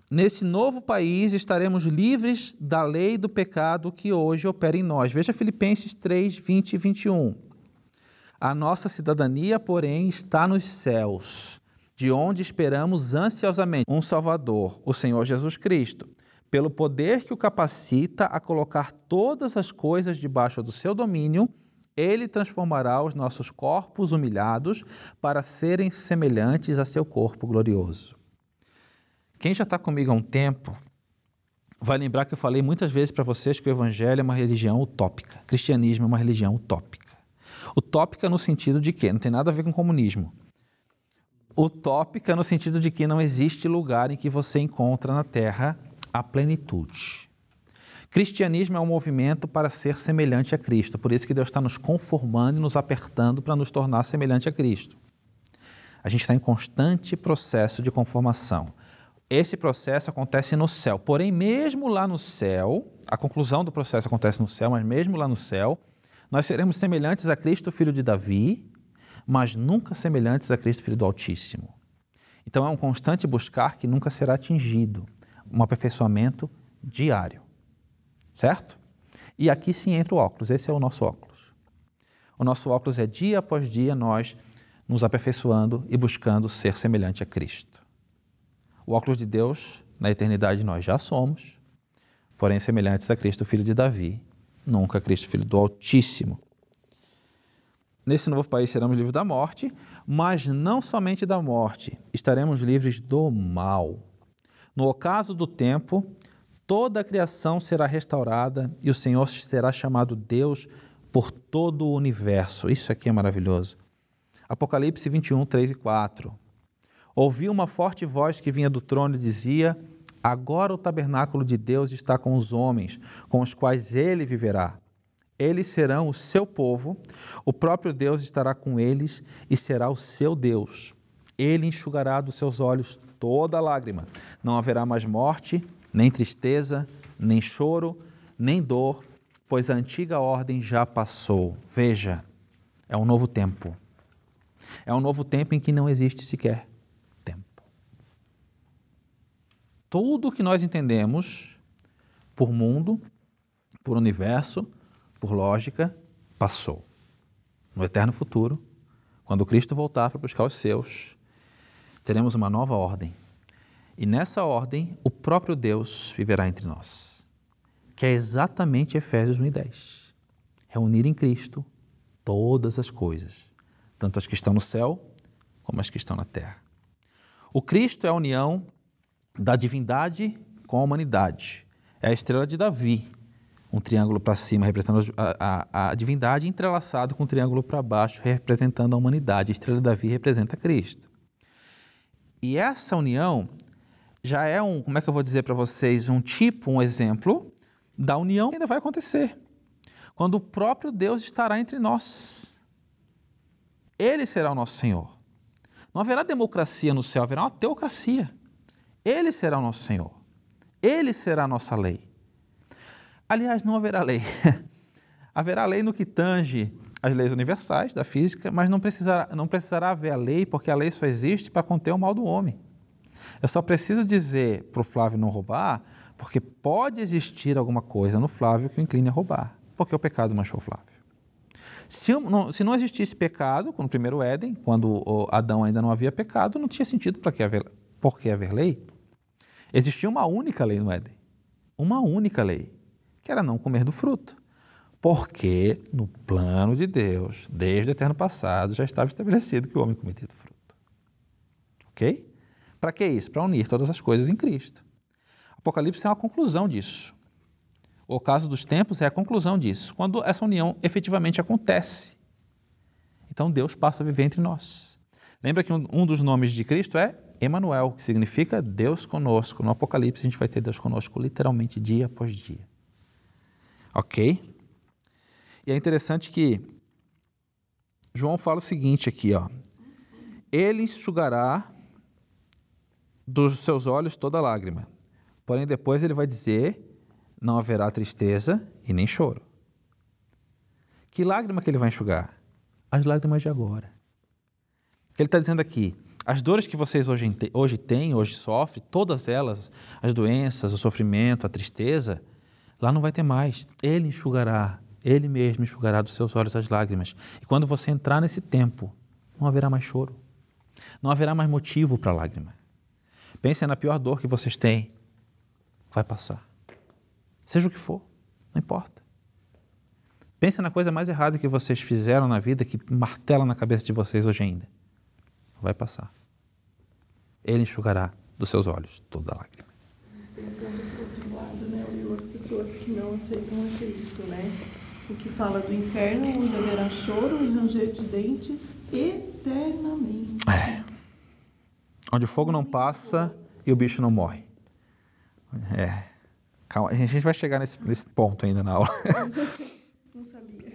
Nesse novo país estaremos livres da lei do pecado que hoje opera em nós. Veja Filipenses 3, 20 e 21. A nossa cidadania, porém, está nos céus, de onde esperamos ansiosamente um Salvador, o Senhor Jesus Cristo pelo poder que o capacita a colocar todas as coisas debaixo do seu domínio, ele transformará os nossos corpos humilhados para serem semelhantes a seu corpo glorioso. Quem já está comigo há um tempo vai lembrar que eu falei muitas vezes para vocês que o Evangelho é uma religião utópica. O cristianismo é uma religião utópica. Utópica no sentido de que não tem nada a ver com comunismo. Utópica no sentido de que não existe lugar em que você encontra na Terra a plenitude. Cristianismo é um movimento para ser semelhante a Cristo, por isso que Deus está nos conformando e nos apertando para nos tornar semelhante a Cristo. A gente está em constante processo de conformação. Esse processo acontece no céu, porém, mesmo lá no céu, a conclusão do processo acontece no céu, mas mesmo lá no céu, nós seremos semelhantes a Cristo, filho de Davi, mas nunca semelhantes a Cristo, filho do Altíssimo. Então é um constante buscar que nunca será atingido um aperfeiçoamento diário. Certo? E aqui sim entra o óculos, esse é o nosso óculos. O nosso óculos é dia após dia nós nos aperfeiçoando e buscando ser semelhante a Cristo. O óculos de Deus, na eternidade nós já somos, porém semelhantes a Cristo, filho de Davi, nunca Cristo, filho do Altíssimo. Nesse novo país seremos livres da morte, mas não somente da morte, estaremos livres do mal. No ocaso do tempo, toda a criação será restaurada e o Senhor será chamado Deus por todo o universo. Isso aqui é maravilhoso. Apocalipse 21, 3 e 4. Ouvi uma forte voz que vinha do trono e dizia: Agora o tabernáculo de Deus está com os homens, com os quais ele viverá. Eles serão o seu povo, o próprio Deus estará com eles e será o seu Deus. Ele enxugará dos seus olhos toda lágrima. Não haverá mais morte, nem tristeza, nem choro, nem dor, pois a antiga ordem já passou. Veja, é um novo tempo. É um novo tempo em que não existe sequer tempo. Tudo o que nós entendemos por mundo, por universo, por lógica, passou. No eterno futuro, quando Cristo voltar para buscar os seus, teremos uma nova ordem. E nessa ordem, o próprio Deus viverá entre nós, que é exatamente Efésios 1 e 10. Reunir em Cristo todas as coisas, tanto as que estão no céu como as que estão na terra. O Cristo é a união da divindade com a humanidade. É a estrela de Davi, um triângulo para cima representando a, a, a, divindade, entrelaçado com um triângulo para baixo representando a humanidade. A estrela de Davi representa Cristo. E essa união já é um, como é que eu vou dizer para vocês, um tipo, um exemplo da união que ainda vai acontecer. Quando o próprio Deus estará entre nós. Ele será o nosso Senhor. Não haverá democracia no céu, haverá uma teocracia. Ele será o nosso Senhor. Ele será a nossa lei. Aliás, não haverá lei. <laughs> haverá lei no que tange as leis universais da física, mas não precisará, não precisará haver a lei, porque a lei só existe para conter o mal do homem. Eu só preciso dizer para o Flávio não roubar Porque pode existir alguma coisa no Flávio que o incline a roubar, porque o pecado manchou o Flávio. Se não, se não existisse pecado, no primeiro Éden, quando Adão ainda não havia pecado, não tinha sentido para que haver, por que haver lei. Existia uma única lei no Éden. Uma única lei, que era não comer do fruto. Porque no plano de Deus, desde o eterno passado, já estava estabelecido que o homem cometia do fruto. Ok? Para que isso? Para unir todas as coisas em Cristo. Apocalipse é uma conclusão disso. O caso dos tempos é a conclusão disso, quando essa união efetivamente acontece. Então Deus passa a viver entre nós. Lembra que um dos nomes de Cristo é Emanuel, que significa Deus conosco. No Apocalipse a gente vai ter Deus conosco literalmente dia após dia. Ok? E é interessante que João fala o seguinte aqui, ó. Ele enxugará dos seus olhos toda lágrima. Porém, depois ele vai dizer: não haverá tristeza e nem choro. Que lágrima que ele vai enxugar? As lágrimas de agora. Ele está dizendo aqui: as dores que vocês hoje, hoje têm, hoje sofrem, todas elas, as doenças, o sofrimento, a tristeza, lá não vai ter mais. Ele enxugará, ele mesmo enxugará dos seus olhos as lágrimas. E quando você entrar nesse tempo, não haverá mais choro. Não haverá mais motivo para lágrima. Pensem na pior dor que vocês têm. Vai passar. Seja o que for, não importa. Pensem na coisa mais errada que vocês fizeram na vida que martela na cabeça de vocês hoje ainda. Vai passar. Ele enxugará dos seus olhos toda lágrima. Pensando por outro lado, né, Will, as pessoas que não aceitam a Cristo, né? O que fala do inferno, onde haverá choro e ranger de dentes eternamente. É. Onde o fogo não passa e o bicho não morre. É. Calma, a gente vai chegar nesse, nesse ponto ainda na aula. <laughs> Não sabia.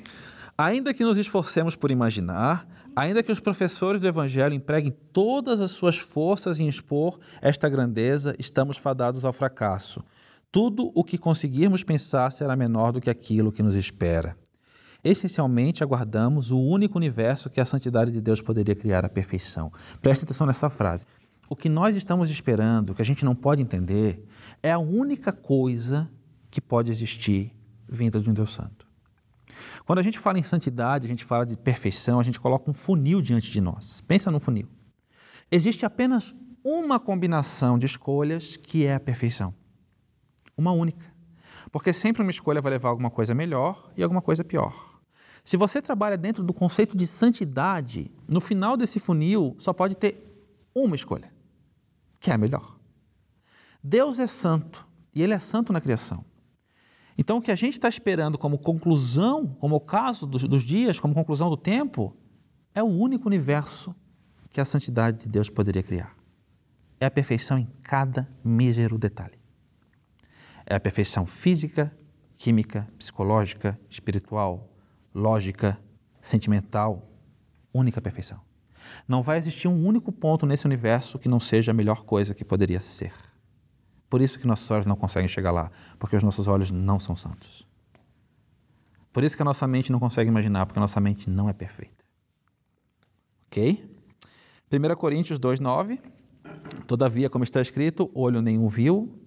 Ainda que nos esforcemos por imaginar, ainda que os professores do Evangelho empreguem todas as suas forças em expor esta grandeza, estamos fadados ao fracasso. Tudo o que conseguirmos pensar será menor do que aquilo que nos espera. Essencialmente, aguardamos o único universo que a santidade de Deus poderia criar a perfeição. Preste atenção nessa frase. O que nós estamos esperando, que a gente não pode entender, é a única coisa que pode existir vinda de um Deus Santo. Quando a gente fala em santidade, a gente fala de perfeição, a gente coloca um funil diante de nós. Pensa no funil. Existe apenas uma combinação de escolhas que é a perfeição. Uma única. Porque sempre uma escolha vai levar alguma coisa melhor e alguma coisa pior. Se você trabalha dentro do conceito de santidade, no final desse funil só pode ter uma escolha que é a melhor. Deus é santo e Ele é santo na criação. Então, o que a gente está esperando como conclusão, como o caso dos, dos dias, como conclusão do tempo, é o único universo que a santidade de Deus poderia criar. É a perfeição em cada mísero detalhe. É a perfeição física, química, psicológica, espiritual, lógica, sentimental, única perfeição. Não vai existir um único ponto nesse universo que não seja a melhor coisa que poderia ser. Por isso que nossos olhos não conseguem chegar lá, porque os nossos olhos não são santos. Por isso que a nossa mente não consegue imaginar, porque a nossa mente não é perfeita. Ok? 1 Coríntios 2,9 Todavia, como está escrito, olho nenhum viu,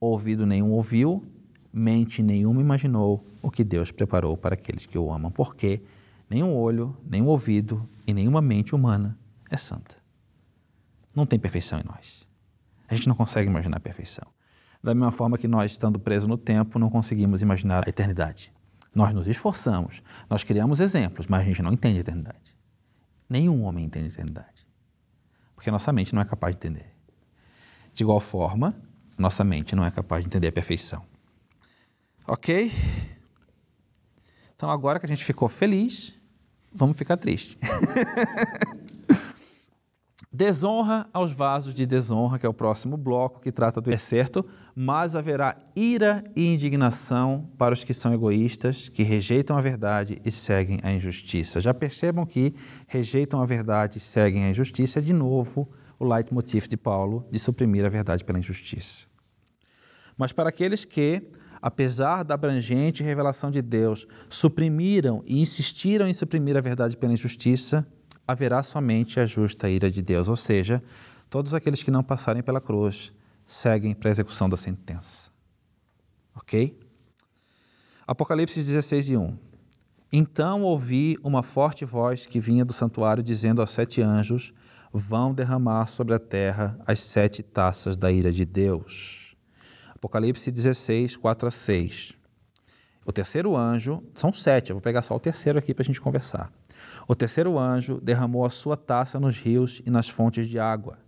ouvido nenhum ouviu, mente nenhuma imaginou o que Deus preparou para aqueles que o amam, porque nenhum olho, nenhum ouvido e nenhuma mente humana é santa. Não tem perfeição em nós. A gente não consegue imaginar a perfeição. Da mesma forma que nós, estando presos no tempo, não conseguimos imaginar a eternidade. Nós nos esforçamos, nós criamos exemplos, mas a gente não entende a eternidade. Nenhum homem entende a eternidade. Porque nossa mente não é capaz de entender. De igual forma, nossa mente não é capaz de entender a perfeição. Ok? Então, agora que a gente ficou feliz, vamos ficar triste. <laughs> desonra aos vasos de desonra, que é o próximo bloco que trata do é certo, mas haverá ira e indignação para os que são egoístas, que rejeitam a verdade e seguem a injustiça. Já percebam que rejeitam a verdade e seguem a injustiça é de novo o leitmotiv de Paulo de suprimir a verdade pela injustiça. Mas para aqueles que apesar da abrangente revelação de Deus, suprimiram e insistiram em suprimir a verdade pela injustiça, haverá somente a justa ira de Deus, ou seja, todos aqueles que não passarem pela cruz seguem para a execução da sentença. Ok? Apocalipse 16 e 1. Então ouvi uma forte voz que vinha do santuário dizendo aos sete anjos: Vão derramar sobre a terra as sete taças da ira de Deus. Apocalipse 16, 4 a 6. O terceiro anjo, são sete, eu vou pegar só o terceiro aqui para a gente conversar. O terceiro anjo derramou a sua taça nos rios e nas fontes de água,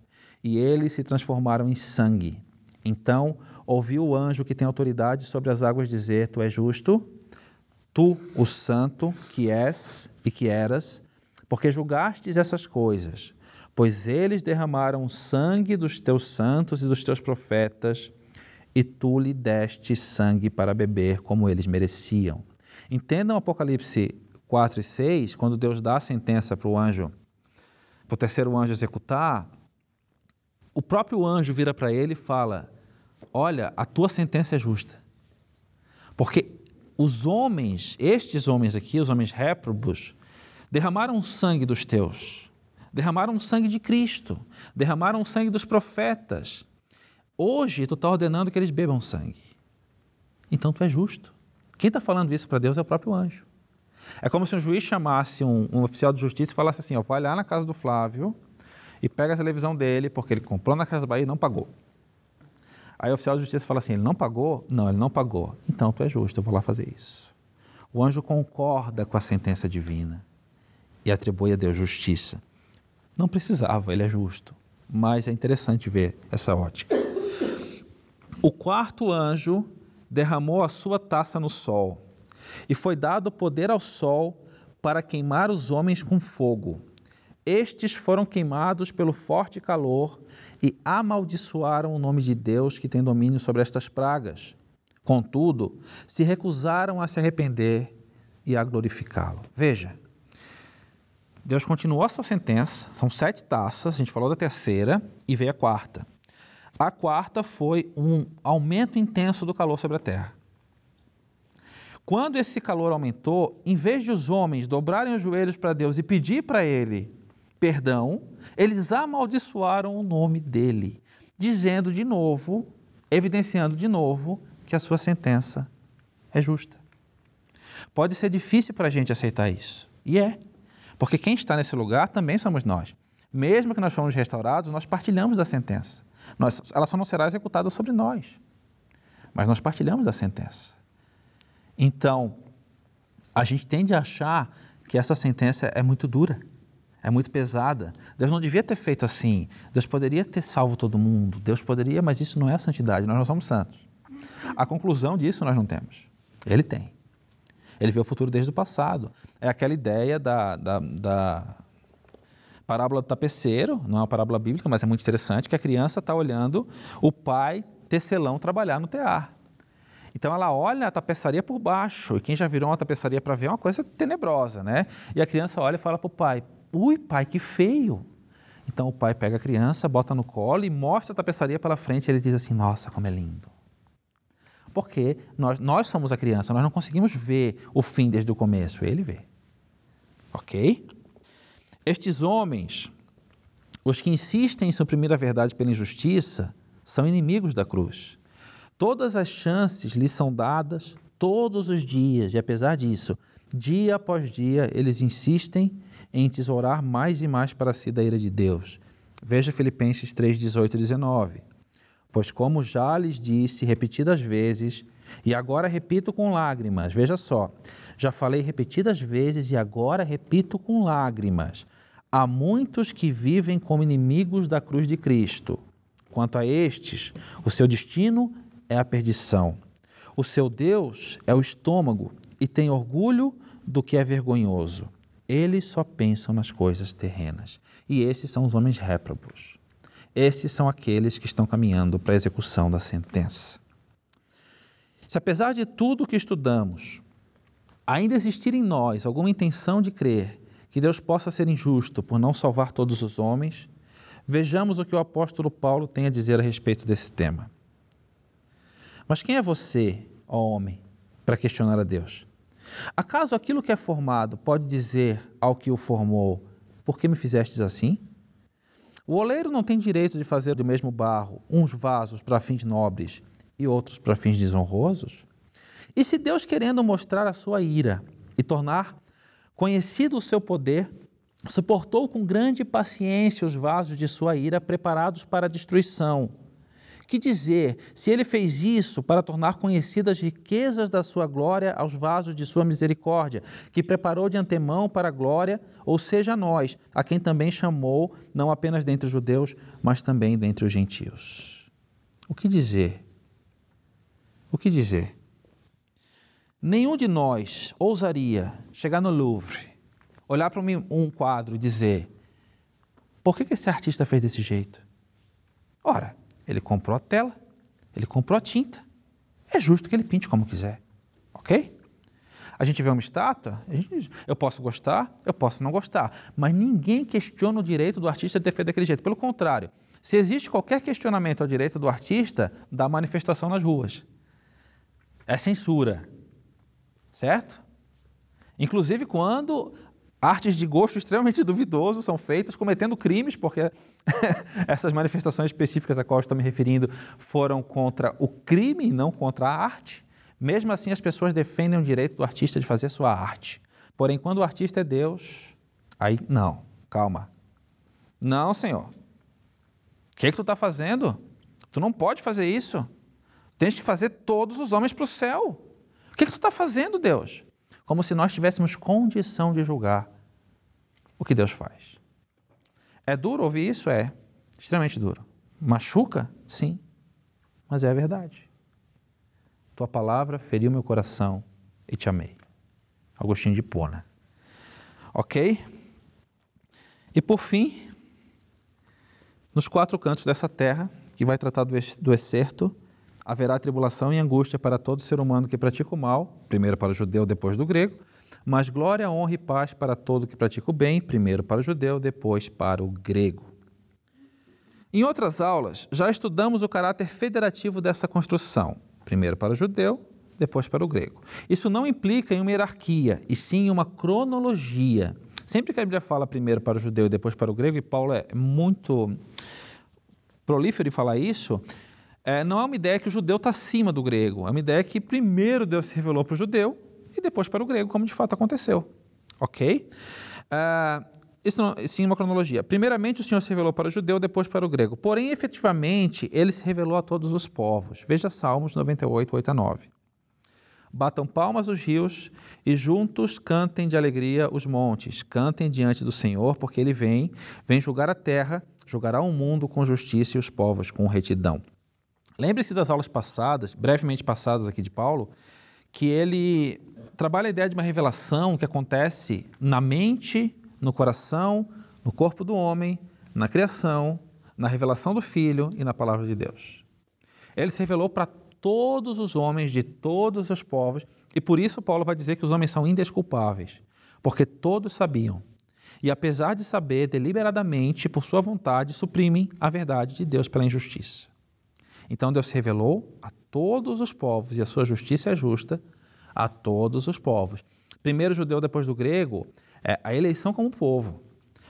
e eles se transformaram em sangue. Então ouviu o anjo que tem autoridade sobre as águas dizer: Tu és justo, tu, o santo, que és e que eras, porque julgastes essas coisas, pois eles derramaram o sangue dos teus santos e dos teus profetas, e tu lhe deste sangue para beber como eles mereciam. Entendam Apocalipse 4 e 6, quando Deus dá a sentença para o anjo, para o terceiro anjo executar, o próprio anjo vira para ele e fala: Olha, a tua sentença é justa. Porque os homens, estes homens aqui, os homens réprobos, derramaram o sangue dos teus, derramaram o sangue de Cristo, derramaram o sangue dos profetas. Hoje tu está ordenando que eles bebam sangue. Então tu é justo. Quem está falando isso para Deus é o próprio anjo. É como se um juiz chamasse um, um oficial de justiça e falasse assim: ó, vai lá na casa do Flávio e pega a televisão dele, porque ele comprou na Casa da Bahia e não pagou. Aí o oficial de justiça fala assim: ele não pagou? Não, ele não pagou. Então tu é justo, eu vou lá fazer isso. O anjo concorda com a sentença divina e atribui a Deus justiça. Não precisava, ele é justo. Mas é interessante ver essa ótica. O quarto anjo derramou a sua taça no sol, e foi dado poder ao sol para queimar os homens com fogo. Estes foram queimados pelo forte calor e amaldiçoaram o nome de Deus que tem domínio sobre estas pragas. Contudo, se recusaram a se arrepender e a glorificá-lo. Veja, Deus continuou a sua sentença, são sete taças, a gente falou da terceira e veio a quarta. A quarta foi um aumento intenso do calor sobre a terra. Quando esse calor aumentou, em vez de os homens dobrarem os joelhos para Deus e pedir para Ele perdão, eles amaldiçoaram o nome dele, dizendo de novo, evidenciando de novo que a sua sentença é justa. Pode ser difícil para a gente aceitar isso, e é, porque quem está nesse lugar também somos nós. Mesmo que nós fomos restaurados, nós partilhamos da sentença. Nós, ela só não será executada sobre nós, mas nós partilhamos da sentença. Então, a gente tende a achar que essa sentença é muito dura é muito pesada. Deus não devia ter feito assim. Deus poderia ter salvo todo mundo. Deus poderia, mas isso não é a santidade. Nós não somos santos. A conclusão disso nós não temos. Ele tem. Ele vê o futuro desde o passado. É aquela ideia da, da, da parábola do tapeceiro, não é uma parábola bíblica, mas é muito interessante, que a criança está olhando o pai tecelão trabalhar no tear. Então ela olha a tapeçaria por baixo, e quem já virou uma tapeçaria para ver é uma coisa tenebrosa, né? E a criança olha e fala para o pai: Ui, pai, que feio. Então o pai pega a criança, bota no colo e mostra a tapeçaria pela frente. E ele diz assim: Nossa, como é lindo. Porque nós, nós somos a criança, nós não conseguimos ver o fim desde o começo. Ele vê. Ok? Estes homens, os que insistem em suprimir a verdade pela injustiça, são inimigos da cruz. Todas as chances lhes são dadas todos os dias, e apesar disso, dia após dia, eles insistem em tesourar mais e mais para si da ira de Deus. Veja Filipenses 3, 18 e 19. Pois, como já lhes disse repetidas vezes, e agora repito com lágrimas, veja só, já falei repetidas vezes e agora repito com lágrimas. Há muitos que vivem como inimigos da cruz de Cristo. Quanto a estes, o seu destino é a perdição. O seu Deus é o estômago e tem orgulho do que é vergonhoso. Eles só pensam nas coisas terrenas. E esses são os homens réprobos. Esses são aqueles que estão caminhando para a execução da sentença. Se apesar de tudo que estudamos, ainda existir em nós alguma intenção de crer que Deus possa ser injusto por não salvar todos os homens, vejamos o que o apóstolo Paulo tem a dizer a respeito desse tema. Mas quem é você, ó homem, para questionar a Deus? Acaso aquilo que é formado pode dizer ao que o formou: Por que me fizestes assim? O oleiro não tem direito de fazer do mesmo barro uns vasos para fins nobres e outros para fins desonrosos? E se Deus, querendo mostrar a sua ira e tornar conhecido o seu poder, suportou com grande paciência os vasos de sua ira preparados para a destruição, que dizer, se ele fez isso para tornar conhecidas as riquezas da sua glória aos vasos de sua misericórdia, que preparou de antemão para a glória, ou seja, a nós, a quem também chamou, não apenas dentre os judeus, mas também dentre os gentios. O que dizer? O que dizer? Nenhum de nós ousaria chegar no Louvre, olhar para um quadro e dizer: por que esse artista fez desse jeito? Ora, ele comprou a tela, ele comprou a tinta. É justo que ele pinte como quiser. Ok? A gente vê uma estátua, eu posso gostar, eu posso não gostar, mas ninguém questiona o direito do artista de ter feito daquele jeito. Pelo contrário, se existe qualquer questionamento ao direito do artista, dá manifestação nas ruas. É censura. Certo? Inclusive quando artes de gosto extremamente <laughs> duvidoso são feitas cometendo crimes, porque <laughs> essas manifestações específicas a qual estou me referindo foram contra o crime e não contra a arte. Mesmo assim, as pessoas defendem o direito do artista de fazer sua arte. Porém, quando o artista é Deus, aí não, calma. Não, Senhor. O que, é que tu está fazendo? Tu não pode fazer isso. Tens que fazer todos os homens para o céu. O que, é que tu está fazendo, Deus? como se nós tivéssemos condição de julgar o que Deus faz. É duro ouvir isso? É. Extremamente duro. Machuca? Sim. Mas é a verdade. Tua palavra feriu meu coração e te amei. Agostinho de Pona. Ok? E por fim, nos quatro cantos dessa terra, que vai tratar do excerto, haverá tribulação e angústia para todo ser humano que pratica o mal, primeiro para o judeu, depois do grego, mas glória, honra e paz para todo que pratica o bem, primeiro para o judeu, depois para o grego. Em outras aulas, já estudamos o caráter federativo dessa construção, primeiro para o judeu, depois para o grego. Isso não implica em uma hierarquia, e sim em uma cronologia. Sempre que a Bíblia fala primeiro para o judeu e depois para o grego, e Paulo é muito prolífero em falar isso, é, não é uma ideia que o judeu está acima do grego, é uma ideia que primeiro Deus se revelou para o judeu e depois para o grego, como de fato aconteceu. Ok? É, isso não, sim, uma cronologia. Primeiramente, o Senhor se revelou para o judeu, depois para o grego. Porém, efetivamente, ele se revelou a todos os povos. Veja Salmos 98, 8 a 9. Batam palmas os rios e juntos cantem de alegria os montes. Cantem diante do Senhor, porque ele vem, vem julgar a terra, julgará o mundo com justiça e os povos com retidão. Lembre-se das aulas passadas, brevemente passadas aqui de Paulo, que ele trabalha a ideia de uma revelação que acontece na mente, no coração, no corpo do homem, na criação, na revelação do Filho e na palavra de Deus. Ele se revelou para todos os homens de todos os povos e por isso Paulo vai dizer que os homens são indesculpáveis, porque todos sabiam. E apesar de saber, deliberadamente, por sua vontade, suprimem a verdade de Deus pela injustiça. Então Deus se revelou a todos os povos e a sua justiça é justa a todos os povos. Primeiro judeu, depois do grego, é a eleição como povo,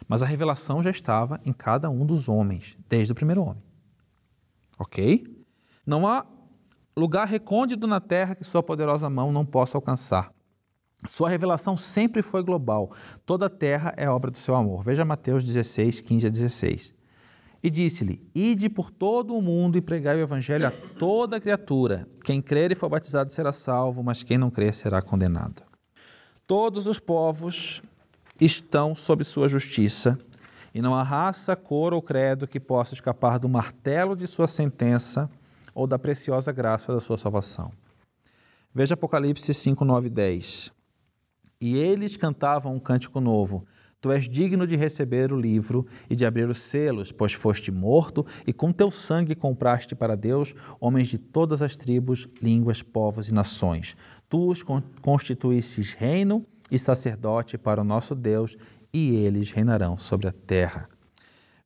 mas a revelação já estava em cada um dos homens, desde o primeiro homem. Ok? Não há lugar recôndito na terra que sua poderosa mão não possa alcançar. Sua revelação sempre foi global. Toda a terra é obra do seu amor. Veja Mateus 16, 15 a 16. E disse-lhe: Ide por todo o mundo e pregai o evangelho a toda criatura. Quem crer e for batizado será salvo, mas quem não crer será condenado. Todos os povos estão sob sua justiça, e não há raça, cor ou credo que possa escapar do martelo de sua sentença ou da preciosa graça da sua salvação. Veja Apocalipse 5, 9 e 10. E eles cantavam um cântico novo Tu és digno de receber o livro e de abrir os selos, pois foste morto e com teu sangue compraste para Deus homens de todas as tribos, línguas, povos e nações. Tu os constituístes reino e sacerdote para o nosso Deus e eles reinarão sobre a terra.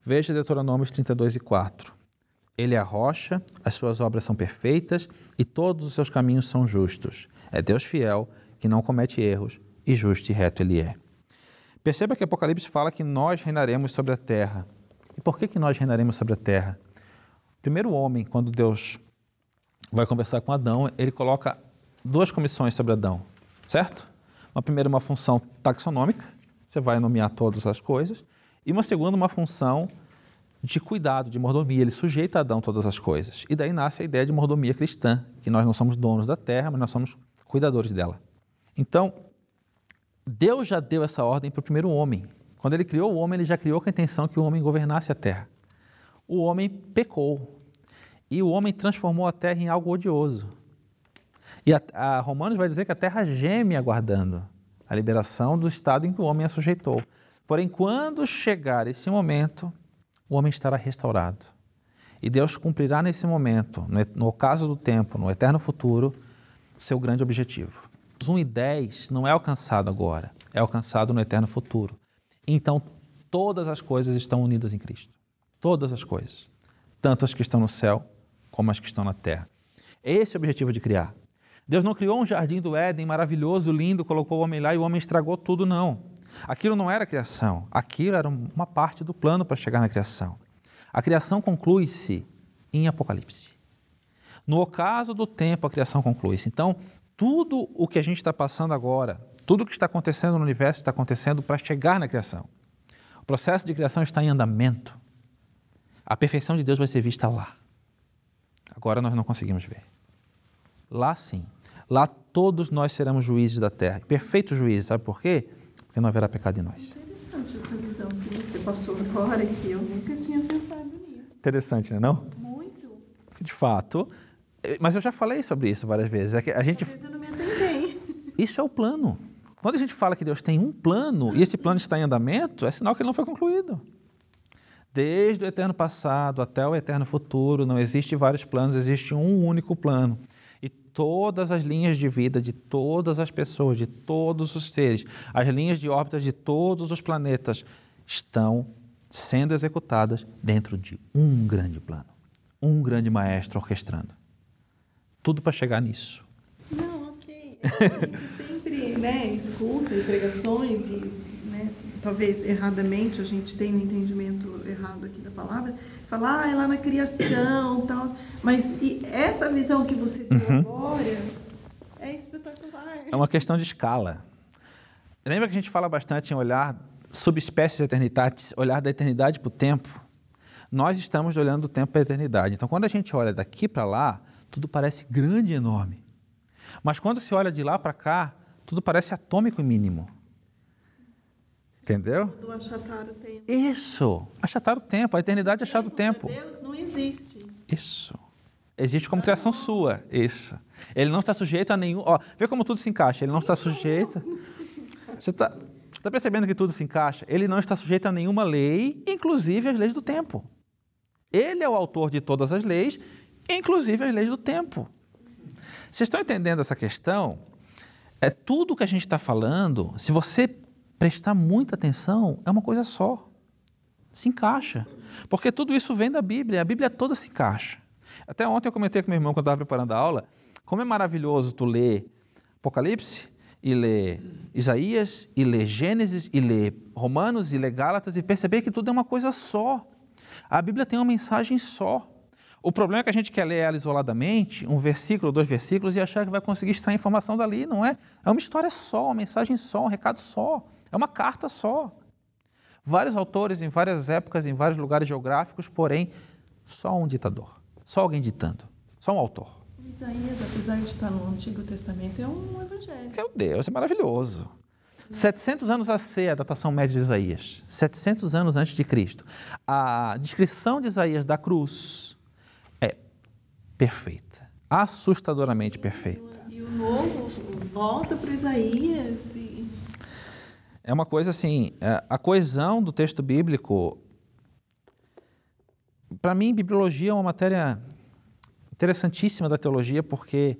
Veja Deuteronômios 32 e 4. Ele é a rocha, as suas obras são perfeitas e todos os seus caminhos são justos. É Deus fiel, que não comete erros, e justo e reto ele é. Perceba que Apocalipse fala que nós reinaremos sobre a terra. E por que, que nós reinaremos sobre a terra? Primeiro, o homem, quando Deus vai conversar com Adão, ele coloca duas comissões sobre Adão, certo? Uma primeira, uma função taxonômica, você vai nomear todas as coisas, e uma segunda, uma função de cuidado, de mordomia. Ele sujeita a Adão todas as coisas. E daí nasce a ideia de mordomia cristã, que nós não somos donos da terra, mas nós somos cuidadores dela. Então, Deus já deu essa ordem para o primeiro homem. Quando ele criou o homem, ele já criou com a intenção que o homem governasse a terra. O homem pecou. E o homem transformou a terra em algo odioso. E a, a Romanos vai dizer que a terra geme aguardando a liberação do estado em que o homem a sujeitou. Porém, quando chegar esse momento, o homem estará restaurado. E Deus cumprirá nesse momento, no, ocaso do tempo, no eterno futuro, seu grande objetivo. 1 e 10 não é alcançado agora, é alcançado no eterno futuro. Então, todas as coisas estão unidas em Cristo. Todas as coisas. Tanto as que estão no céu, como as que estão na terra. Esse é o objetivo de criar. Deus não criou um jardim do Éden maravilhoso, lindo, colocou o homem lá e o homem estragou tudo, não. Aquilo não era criação, aquilo era uma parte do plano para chegar na criação. A criação conclui-se em Apocalipse. No ocaso do tempo, a criação conclui-se. Então, tudo o que a gente está passando agora, tudo o que está acontecendo no universo está acontecendo para chegar na criação. O processo de criação está em andamento. A perfeição de Deus vai ser vista lá. Agora nós não conseguimos ver. Lá sim. Lá todos nós seremos juízes da terra. Perfeitos juízes, sabe por quê? Porque não haverá pecado em nós. Interessante essa visão que você passou agora, que eu nunca tinha pensado nisso. Interessante, não é não? Muito. De fato. Mas eu já falei sobre isso várias vezes. É que a gente... Talvez eu não me atentei. <laughs> Isso é o plano. Quando a gente fala que Deus tem um plano e esse plano está em andamento, é sinal que ele não foi concluído. Desde o eterno passado até o eterno futuro, não existe vários planos, existe um único plano. E todas as linhas de vida de todas as pessoas, de todos os seres, as linhas de órbitas de todos os planetas estão sendo executadas dentro de um grande plano, um grande maestro orquestrando. Tudo para chegar nisso. Não, ok. A gente sempre né, escuta pregações e né, talvez erradamente a gente tem um entendimento errado aqui da palavra, falar ah, é lá na criação <coughs> tal. Mas essa visão que você tem uhum. agora é espetacular. É uma questão de escala. Lembra que a gente fala bastante em olhar subespécies eternitatis, olhar da eternidade para o tempo? Nós estamos olhando do tempo para a eternidade. Então, quando a gente olha daqui para lá, tudo parece grande e enorme. Mas quando se olha de lá para cá, tudo parece atômico e mínimo. Entendeu? Do achatar o tempo. Isso, achatar o tempo, a eternidade é achar o tempo. Deus não existe. Isso. Existe como criação sua. Isso. Ele não está sujeito a nenhum. Ó, vê como tudo se encaixa. Ele não está sujeito. Você está tá percebendo que tudo se encaixa? Ele não está sujeito a nenhuma lei, inclusive as leis do tempo. Ele é o autor de todas as leis, inclusive as leis do tempo. Vocês estão entendendo essa questão? É tudo que a gente está falando. Se você prestar muita atenção, é uma coisa só. Se encaixa. Porque tudo isso vem da Bíblia, a Bíblia toda se encaixa. Até ontem eu comentei com meu irmão quando estava preparando a aula, como é maravilhoso tu ler Apocalipse e ler Isaías e ler Gênesis e ler Romanos e ler Gálatas e perceber que tudo é uma coisa só. A Bíblia tem uma mensagem só. O problema é que a gente quer ler ela isoladamente, um versículo, dois versículos, e achar que vai conseguir extrair informação dali. Não é. É uma história só, uma mensagem só, um recado só. É uma carta só. Vários autores em várias épocas, em vários lugares geográficos, porém, só um ditador. Só alguém ditando. Só um autor. Isaías, apesar de estar no Antigo Testamento, é um evangelho. Meu Deus, é maravilhoso. 700 anos a ser a datação média de Isaías. 700 anos antes de Cristo. A descrição de Isaías da cruz é perfeita. Assustadoramente perfeita. E o novo volta para Isaías é uma coisa assim, é, a coesão do texto bíblico, para mim, bibliologia é uma matéria interessantíssima da teologia, porque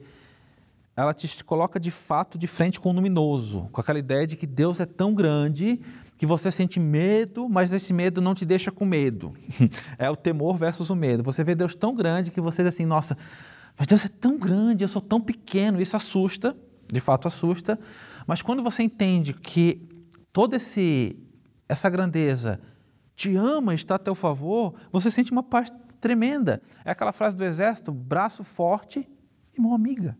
ela te coloca de fato de frente com o luminoso, com aquela ideia de que Deus é tão grande que você sente medo, mas esse medo não te deixa com medo. <laughs> é o temor versus o medo. Você vê Deus tão grande que você diz assim, nossa, mas Deus é tão grande, eu sou tão pequeno, isso assusta, de fato assusta, mas quando você entende que toda esse, essa grandeza te ama, está a teu favor, você sente uma paz tremenda. É aquela frase do exército: braço forte e mão amiga.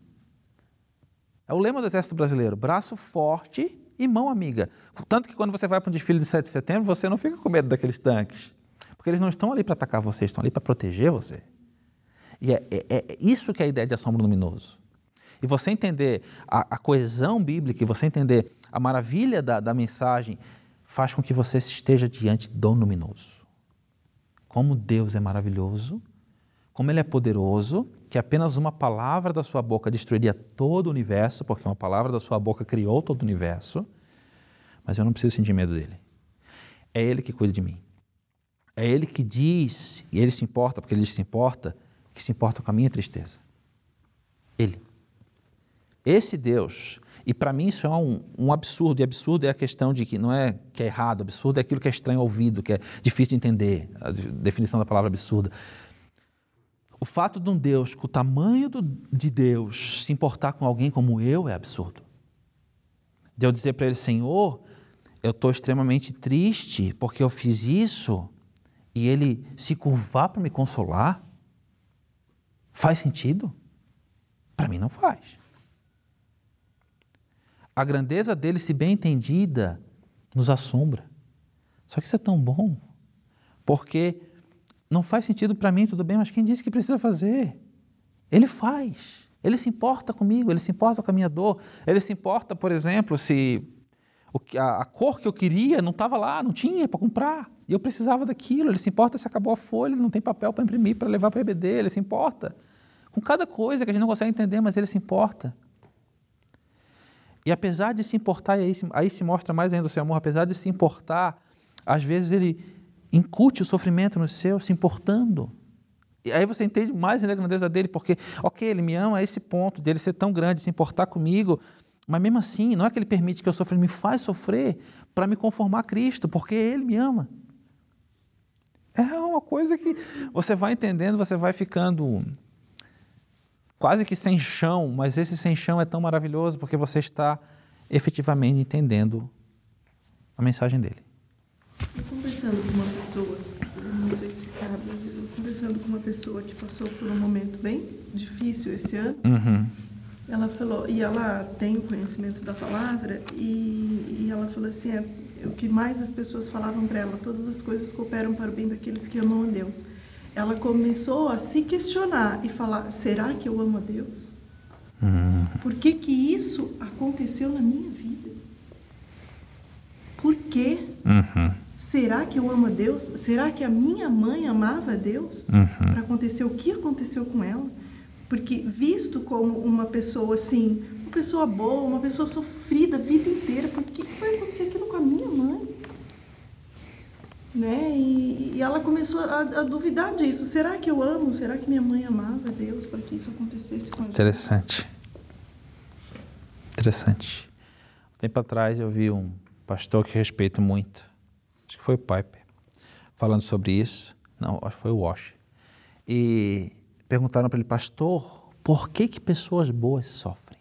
É o lema do Exército Brasileiro: braço forte e mão amiga. Tanto que quando você vai para um desfile de 7 de setembro, você não fica com medo daqueles tanques. Porque eles não estão ali para atacar você, estão ali para proteger você. E é, é, é, isso que é a ideia de assombro luminoso. E você entender a, a coesão bíblica, e você entender a maravilha da, da mensagem, faz com que você esteja diante do luminoso. Como Deus é maravilhoso, como Ele é poderoso, que apenas uma palavra da sua boca destruiria todo o universo, porque uma palavra da sua boca criou todo o universo, mas eu não preciso sentir medo dele. É Ele que cuida de mim. É Ele que diz, e Ele se importa, porque Ele se importa, que se importa com a minha tristeza. Ele. Esse Deus, e para mim isso é um, um, absurdo, e absurdo é a questão de que não é que é errado, absurdo é aquilo que é estranho ao ouvido, que é difícil de entender, a definição da palavra absurda. O fato de um Deus com o tamanho do, de Deus se importar com alguém como eu é absurdo. De eu dizer para ele, Senhor, eu estou extremamente triste porque eu fiz isso, e ele se curvar para me consolar, faz sentido? Para mim não faz. A grandeza dele, se bem entendida, nos assombra. Só que isso é tão bom, porque não faz sentido para mim, tudo bem, mas quem disse que precisa fazer? Ele faz. Ele se importa comigo, ele se importa com a minha dor. Ele se importa, por exemplo, se a, cor que eu queria não estava lá, não tinha para comprar. E eu precisava daquilo. Ele se importa se acabou a folha, não tem papel para imprimir, para levar para o EBD. Ele se importa. Com cada coisa que a gente não consegue entender, mas ele se importa. E apesar de se importar, e aí, aí se mostra mais ainda o seu amor, apesar de se importar, às vezes ele incute o sofrimento no seu, se importando. E aí você entende mais a grandeza dele, porque, ok, ele me ama a esse ponto, de ele ser tão grande, se importar comigo, mas mesmo assim, não é que ele permite que eu sofra, ele me faz sofrer para me conformar a Cristo, porque ele me ama. É uma coisa que você vai entendendo, você vai ficando quase que sem chão, mas esse sem chão é tão maravilhoso porque você está efetivamente entendendo a mensagem dele conversando com uma pessoa, não sei se cabe, conversando com uma pessoa que passou por um momento bem difícil esse ano. Uhum. Ela falou, e ela tem o conhecimento da palavra, e, e ela falou assim: é, o que mais as pessoas falavam para ela, todas as coisas cooperam para o bem daqueles que amam a Deus. Ela começou a se questionar e falar: será que eu amo a Deus? Uhum. Por que, que isso aconteceu na minha vida? Por quê? Uhum. Será que eu amo a Deus? Será que a minha mãe amava a Deus uhum. para acontecer o que aconteceu com ela? Porque visto como uma pessoa assim, uma pessoa boa, uma pessoa sofrida a vida inteira, por que foi acontecer aquilo com a minha mãe? Né? E, e ela começou a, a, duvidar disso. Será que eu amo? Será que minha mãe amava a Deus para que isso acontecesse com ela? Interessante. Interessante. Um tempo atrás eu vi um pastor que respeito muito acho que foi o Piper, falando sobre isso. Não, acho que foi o Wash. E perguntaram para ele, pastor, por que, que pessoas boas sofrem?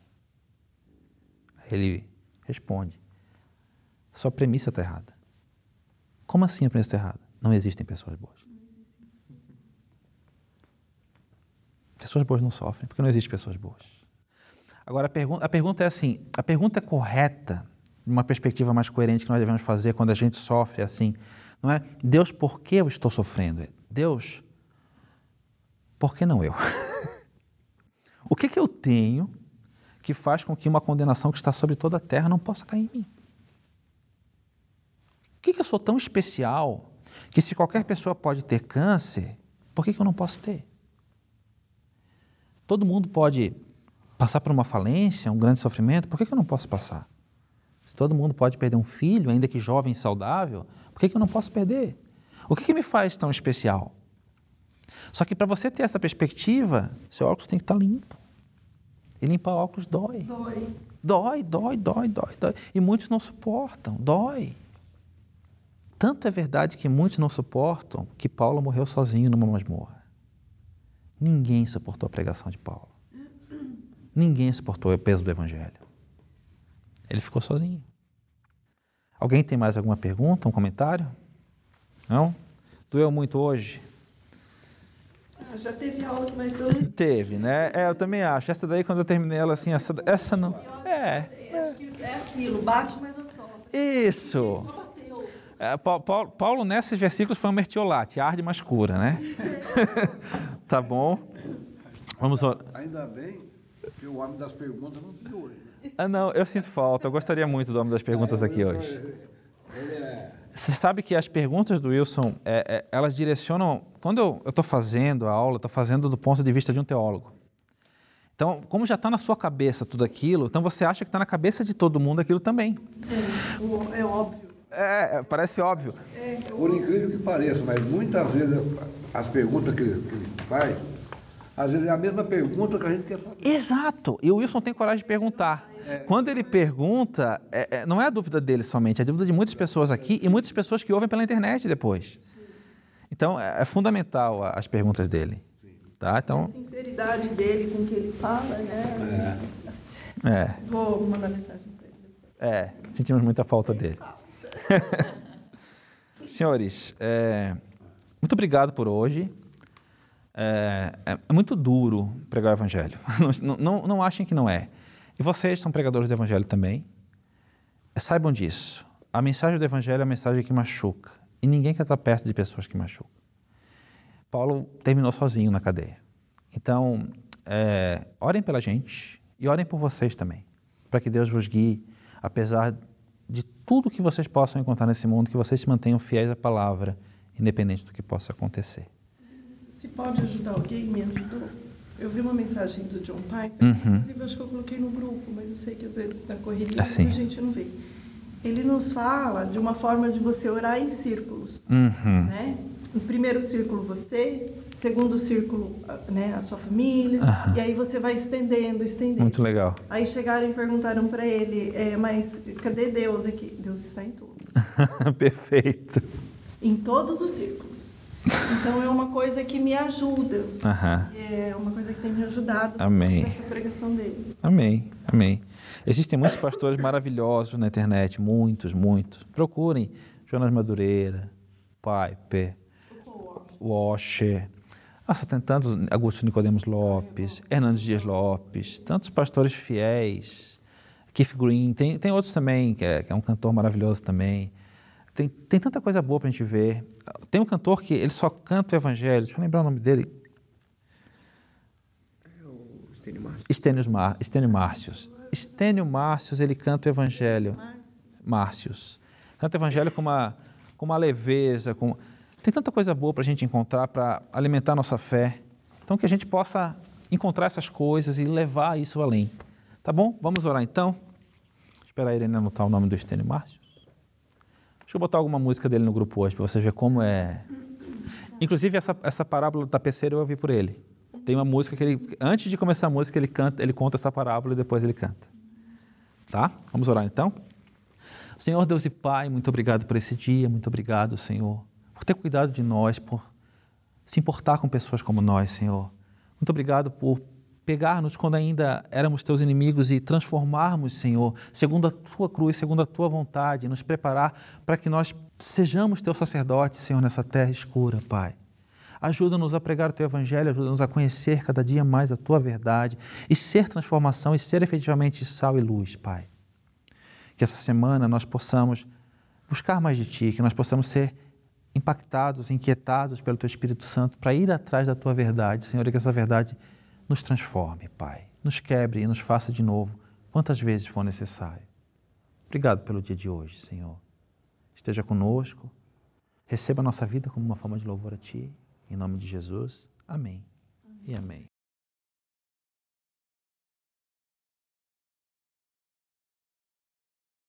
Ele responde: sua premissa está errada. Como assim a premissa está errada? Não existem pessoas boas. Pessoas boas não sofrem, porque não existem pessoas boas. Agora, a, pergun a pergunta é assim: a pergunta correta uma perspectiva mais coerente que nós devemos fazer quando a gente sofre assim, não é? Deus, por que eu estou sofrendo? Deus, por que não eu? <laughs> o que, que eu tenho que faz com que uma condenação que está sobre toda a terra não possa cair em mim? O que, que eu sou tão especial que se qualquer pessoa pode ter câncer, por que, que eu não posso ter? Todo mundo pode passar por uma falência, um grande sofrimento, por que, que eu não posso passar? Se todo mundo pode perder um filho, ainda que jovem e saudável, por que, que eu não posso perder? O que, que me faz tão especial? Só que para você ter essa perspectiva, seu óculos tem que estar tá limpo. E limpar óculos dói. Dói. Dói, dói, dói, dói, dói. E muitos não suportam, dói. Tanto é verdade que muitos não suportam que Paulo morreu sozinho numa masmorra. Ninguém suportou a pregação de Paulo. Ninguém suportou o peso do Evangelho. Ele ficou sozinho. Alguém tem mais alguma pergunta, um comentário? Não? Doeu muito hoje? Ah, Já teve aulas mais tão... <laughs> Teve, né? É, eu também acho. Essa daí, quando eu terminei ela assim, essa, essa não. É. Acho que é aquilo, bate, mas assopra. Isso. É, Pa- Paulo, Paulo, nesses versículos, foi um mertiolate, arde, mas cura, né? <laughs> tá bom? Vamos orar. Ainda bem que o homem das perguntas não tem hoje. Ah, não, eu sinto falta. Eu gostaria muito do homem das perguntas aqui hoje. Você sabe que as perguntas do Wilson, é, é, elas direcionam. Quando eu estou fazendo a aula, estou fazendo do ponto de vista de um teólogo. Então, como já está na sua cabeça tudo aquilo, então você acha que está na cabeça de todo mundo aquilo também. É, é óbvio. É, é, parece óbvio. É, Por incrível que pareça, mas muitas vezes as perguntas que ele faz, às vezes é a mesma pergunta que a gente quer saber. Exato. E o Wilson tem coragem de perguntar. Quando ele pergunta, é- é- não é a dúvida dele somente, é a dúvida de muitas pessoas aqui e muitas pessoas que ouvem pela internet depois. Então, é, é fundamental a- as perguntas dele. Tá? a Então, sinceridade dele com o que ele fala, né? é, Vou mandar mensagem para ele. é, sentimos muita falta dele. <laughs> Senhores, é, muito obrigado por hoje. É, é- muito duro pregar o Evangelho. <laughs> Não, não, não achem que não é. E vocês são pregadores do Evangelho também. É, saibam disso. A mensagem do Evangelho é a mensagem que machuca. E ninguém quer estar perto de pessoas que machucam. Paulo terminou sozinho na cadeia. Então, é, orem pela gente e orem por vocês também, para que Deus vos guie, apesar de tudo que vocês possam encontrar nesse mundo, que vocês se mantenham fiéis à palavra, independente do que possa acontecer. Se pode ajudar alguém, me ajudou. Eu vi uma mensagem do John Piper, Uhum. inclusive acho que eu coloquei no grupo, mas eu sei que às vezes na correria Assim. a gente não vê. Ele nos fala de uma forma de você orar em círculos, Uhum. né? No primeiro círculo você, segundo círculo né, a sua família, e aí você vai estendendo, estendendo. Muito legal. Aí chegaram e perguntaram para ele, é, mas cadê Deus aqui? Deus está em todos. <laughs> Perfeito. Em todos os círculos. Então é uma coisa que me ajuda. É uma coisa que tem me ajudado Amém. nessa pregação dele. Amém, amém. Existem muitos pastores maravilhosos na internet, muitos, muitos. Procurem Jonas Madureira, Piper, Washer. Nossa, tem tantos, Augusto Nicodemos Lopes, Hernandes Dias Lopes, tantos pastores fiéis, Keith Green, tem, tem outros também, que é, que é um cantor maravilhoso também. Tem, tem tanta coisa boa para a gente ver. Tem um cantor que ele só canta o evangelho, deixa eu lembrar o nome dele, O Stênio Márcio. Estênio, Mar, Estênio Márcios. Estênio Márcios, ele canta o Evangelho. Márcios. Canta o Evangelho com uma, com uma leveza. Com... Tem tanta coisa boa para a gente encontrar, para alimentar a nossa fé. Então, que a gente possa encontrar essas coisas e levar isso além. Tá bom? Vamos orar então? Esperar a Irene anotar o nome do Estênio Márcios. Eu botar alguma música dele no grupo hoje, para você ver como é. Inclusive, essa, essa parábola do tapeceiro eu ouvi por ele. Tem uma música que ele, antes de começar a música, ele canta, ele conta essa parábola e depois ele canta. Tá? Vamos orar então? Senhor Deus e Pai, muito obrigado por esse dia, muito obrigado, Senhor, por ter cuidado de nós, por se importar com pessoas como nós, Senhor. Muito obrigado por pegar-nos quando ainda éramos teus inimigos e transformarmos, Senhor, segundo a tua cruz, segundo a tua vontade, nos preparar para que nós sejamos teus sacerdotes, Senhor, nessa terra escura, Pai. Ajuda-nos a pregar o teu evangelho, ajuda-nos a conhecer cada dia mais a tua verdade e ser transformação e ser efetivamente sal e luz, Pai. Que essa semana nós possamos buscar mais de ti, que nós possamos ser impactados, inquietados pelo teu Espírito Santo para ir atrás da tua verdade, Senhor, e que essa verdade nos transforme, Pai. Nos quebre e nos faça de novo quantas vezes for necessário. Obrigado pelo dia de hoje, Senhor. Esteja conosco. Receba a nossa vida como uma forma de louvor a Ti. Em nome de Jesus. Amém. E amém.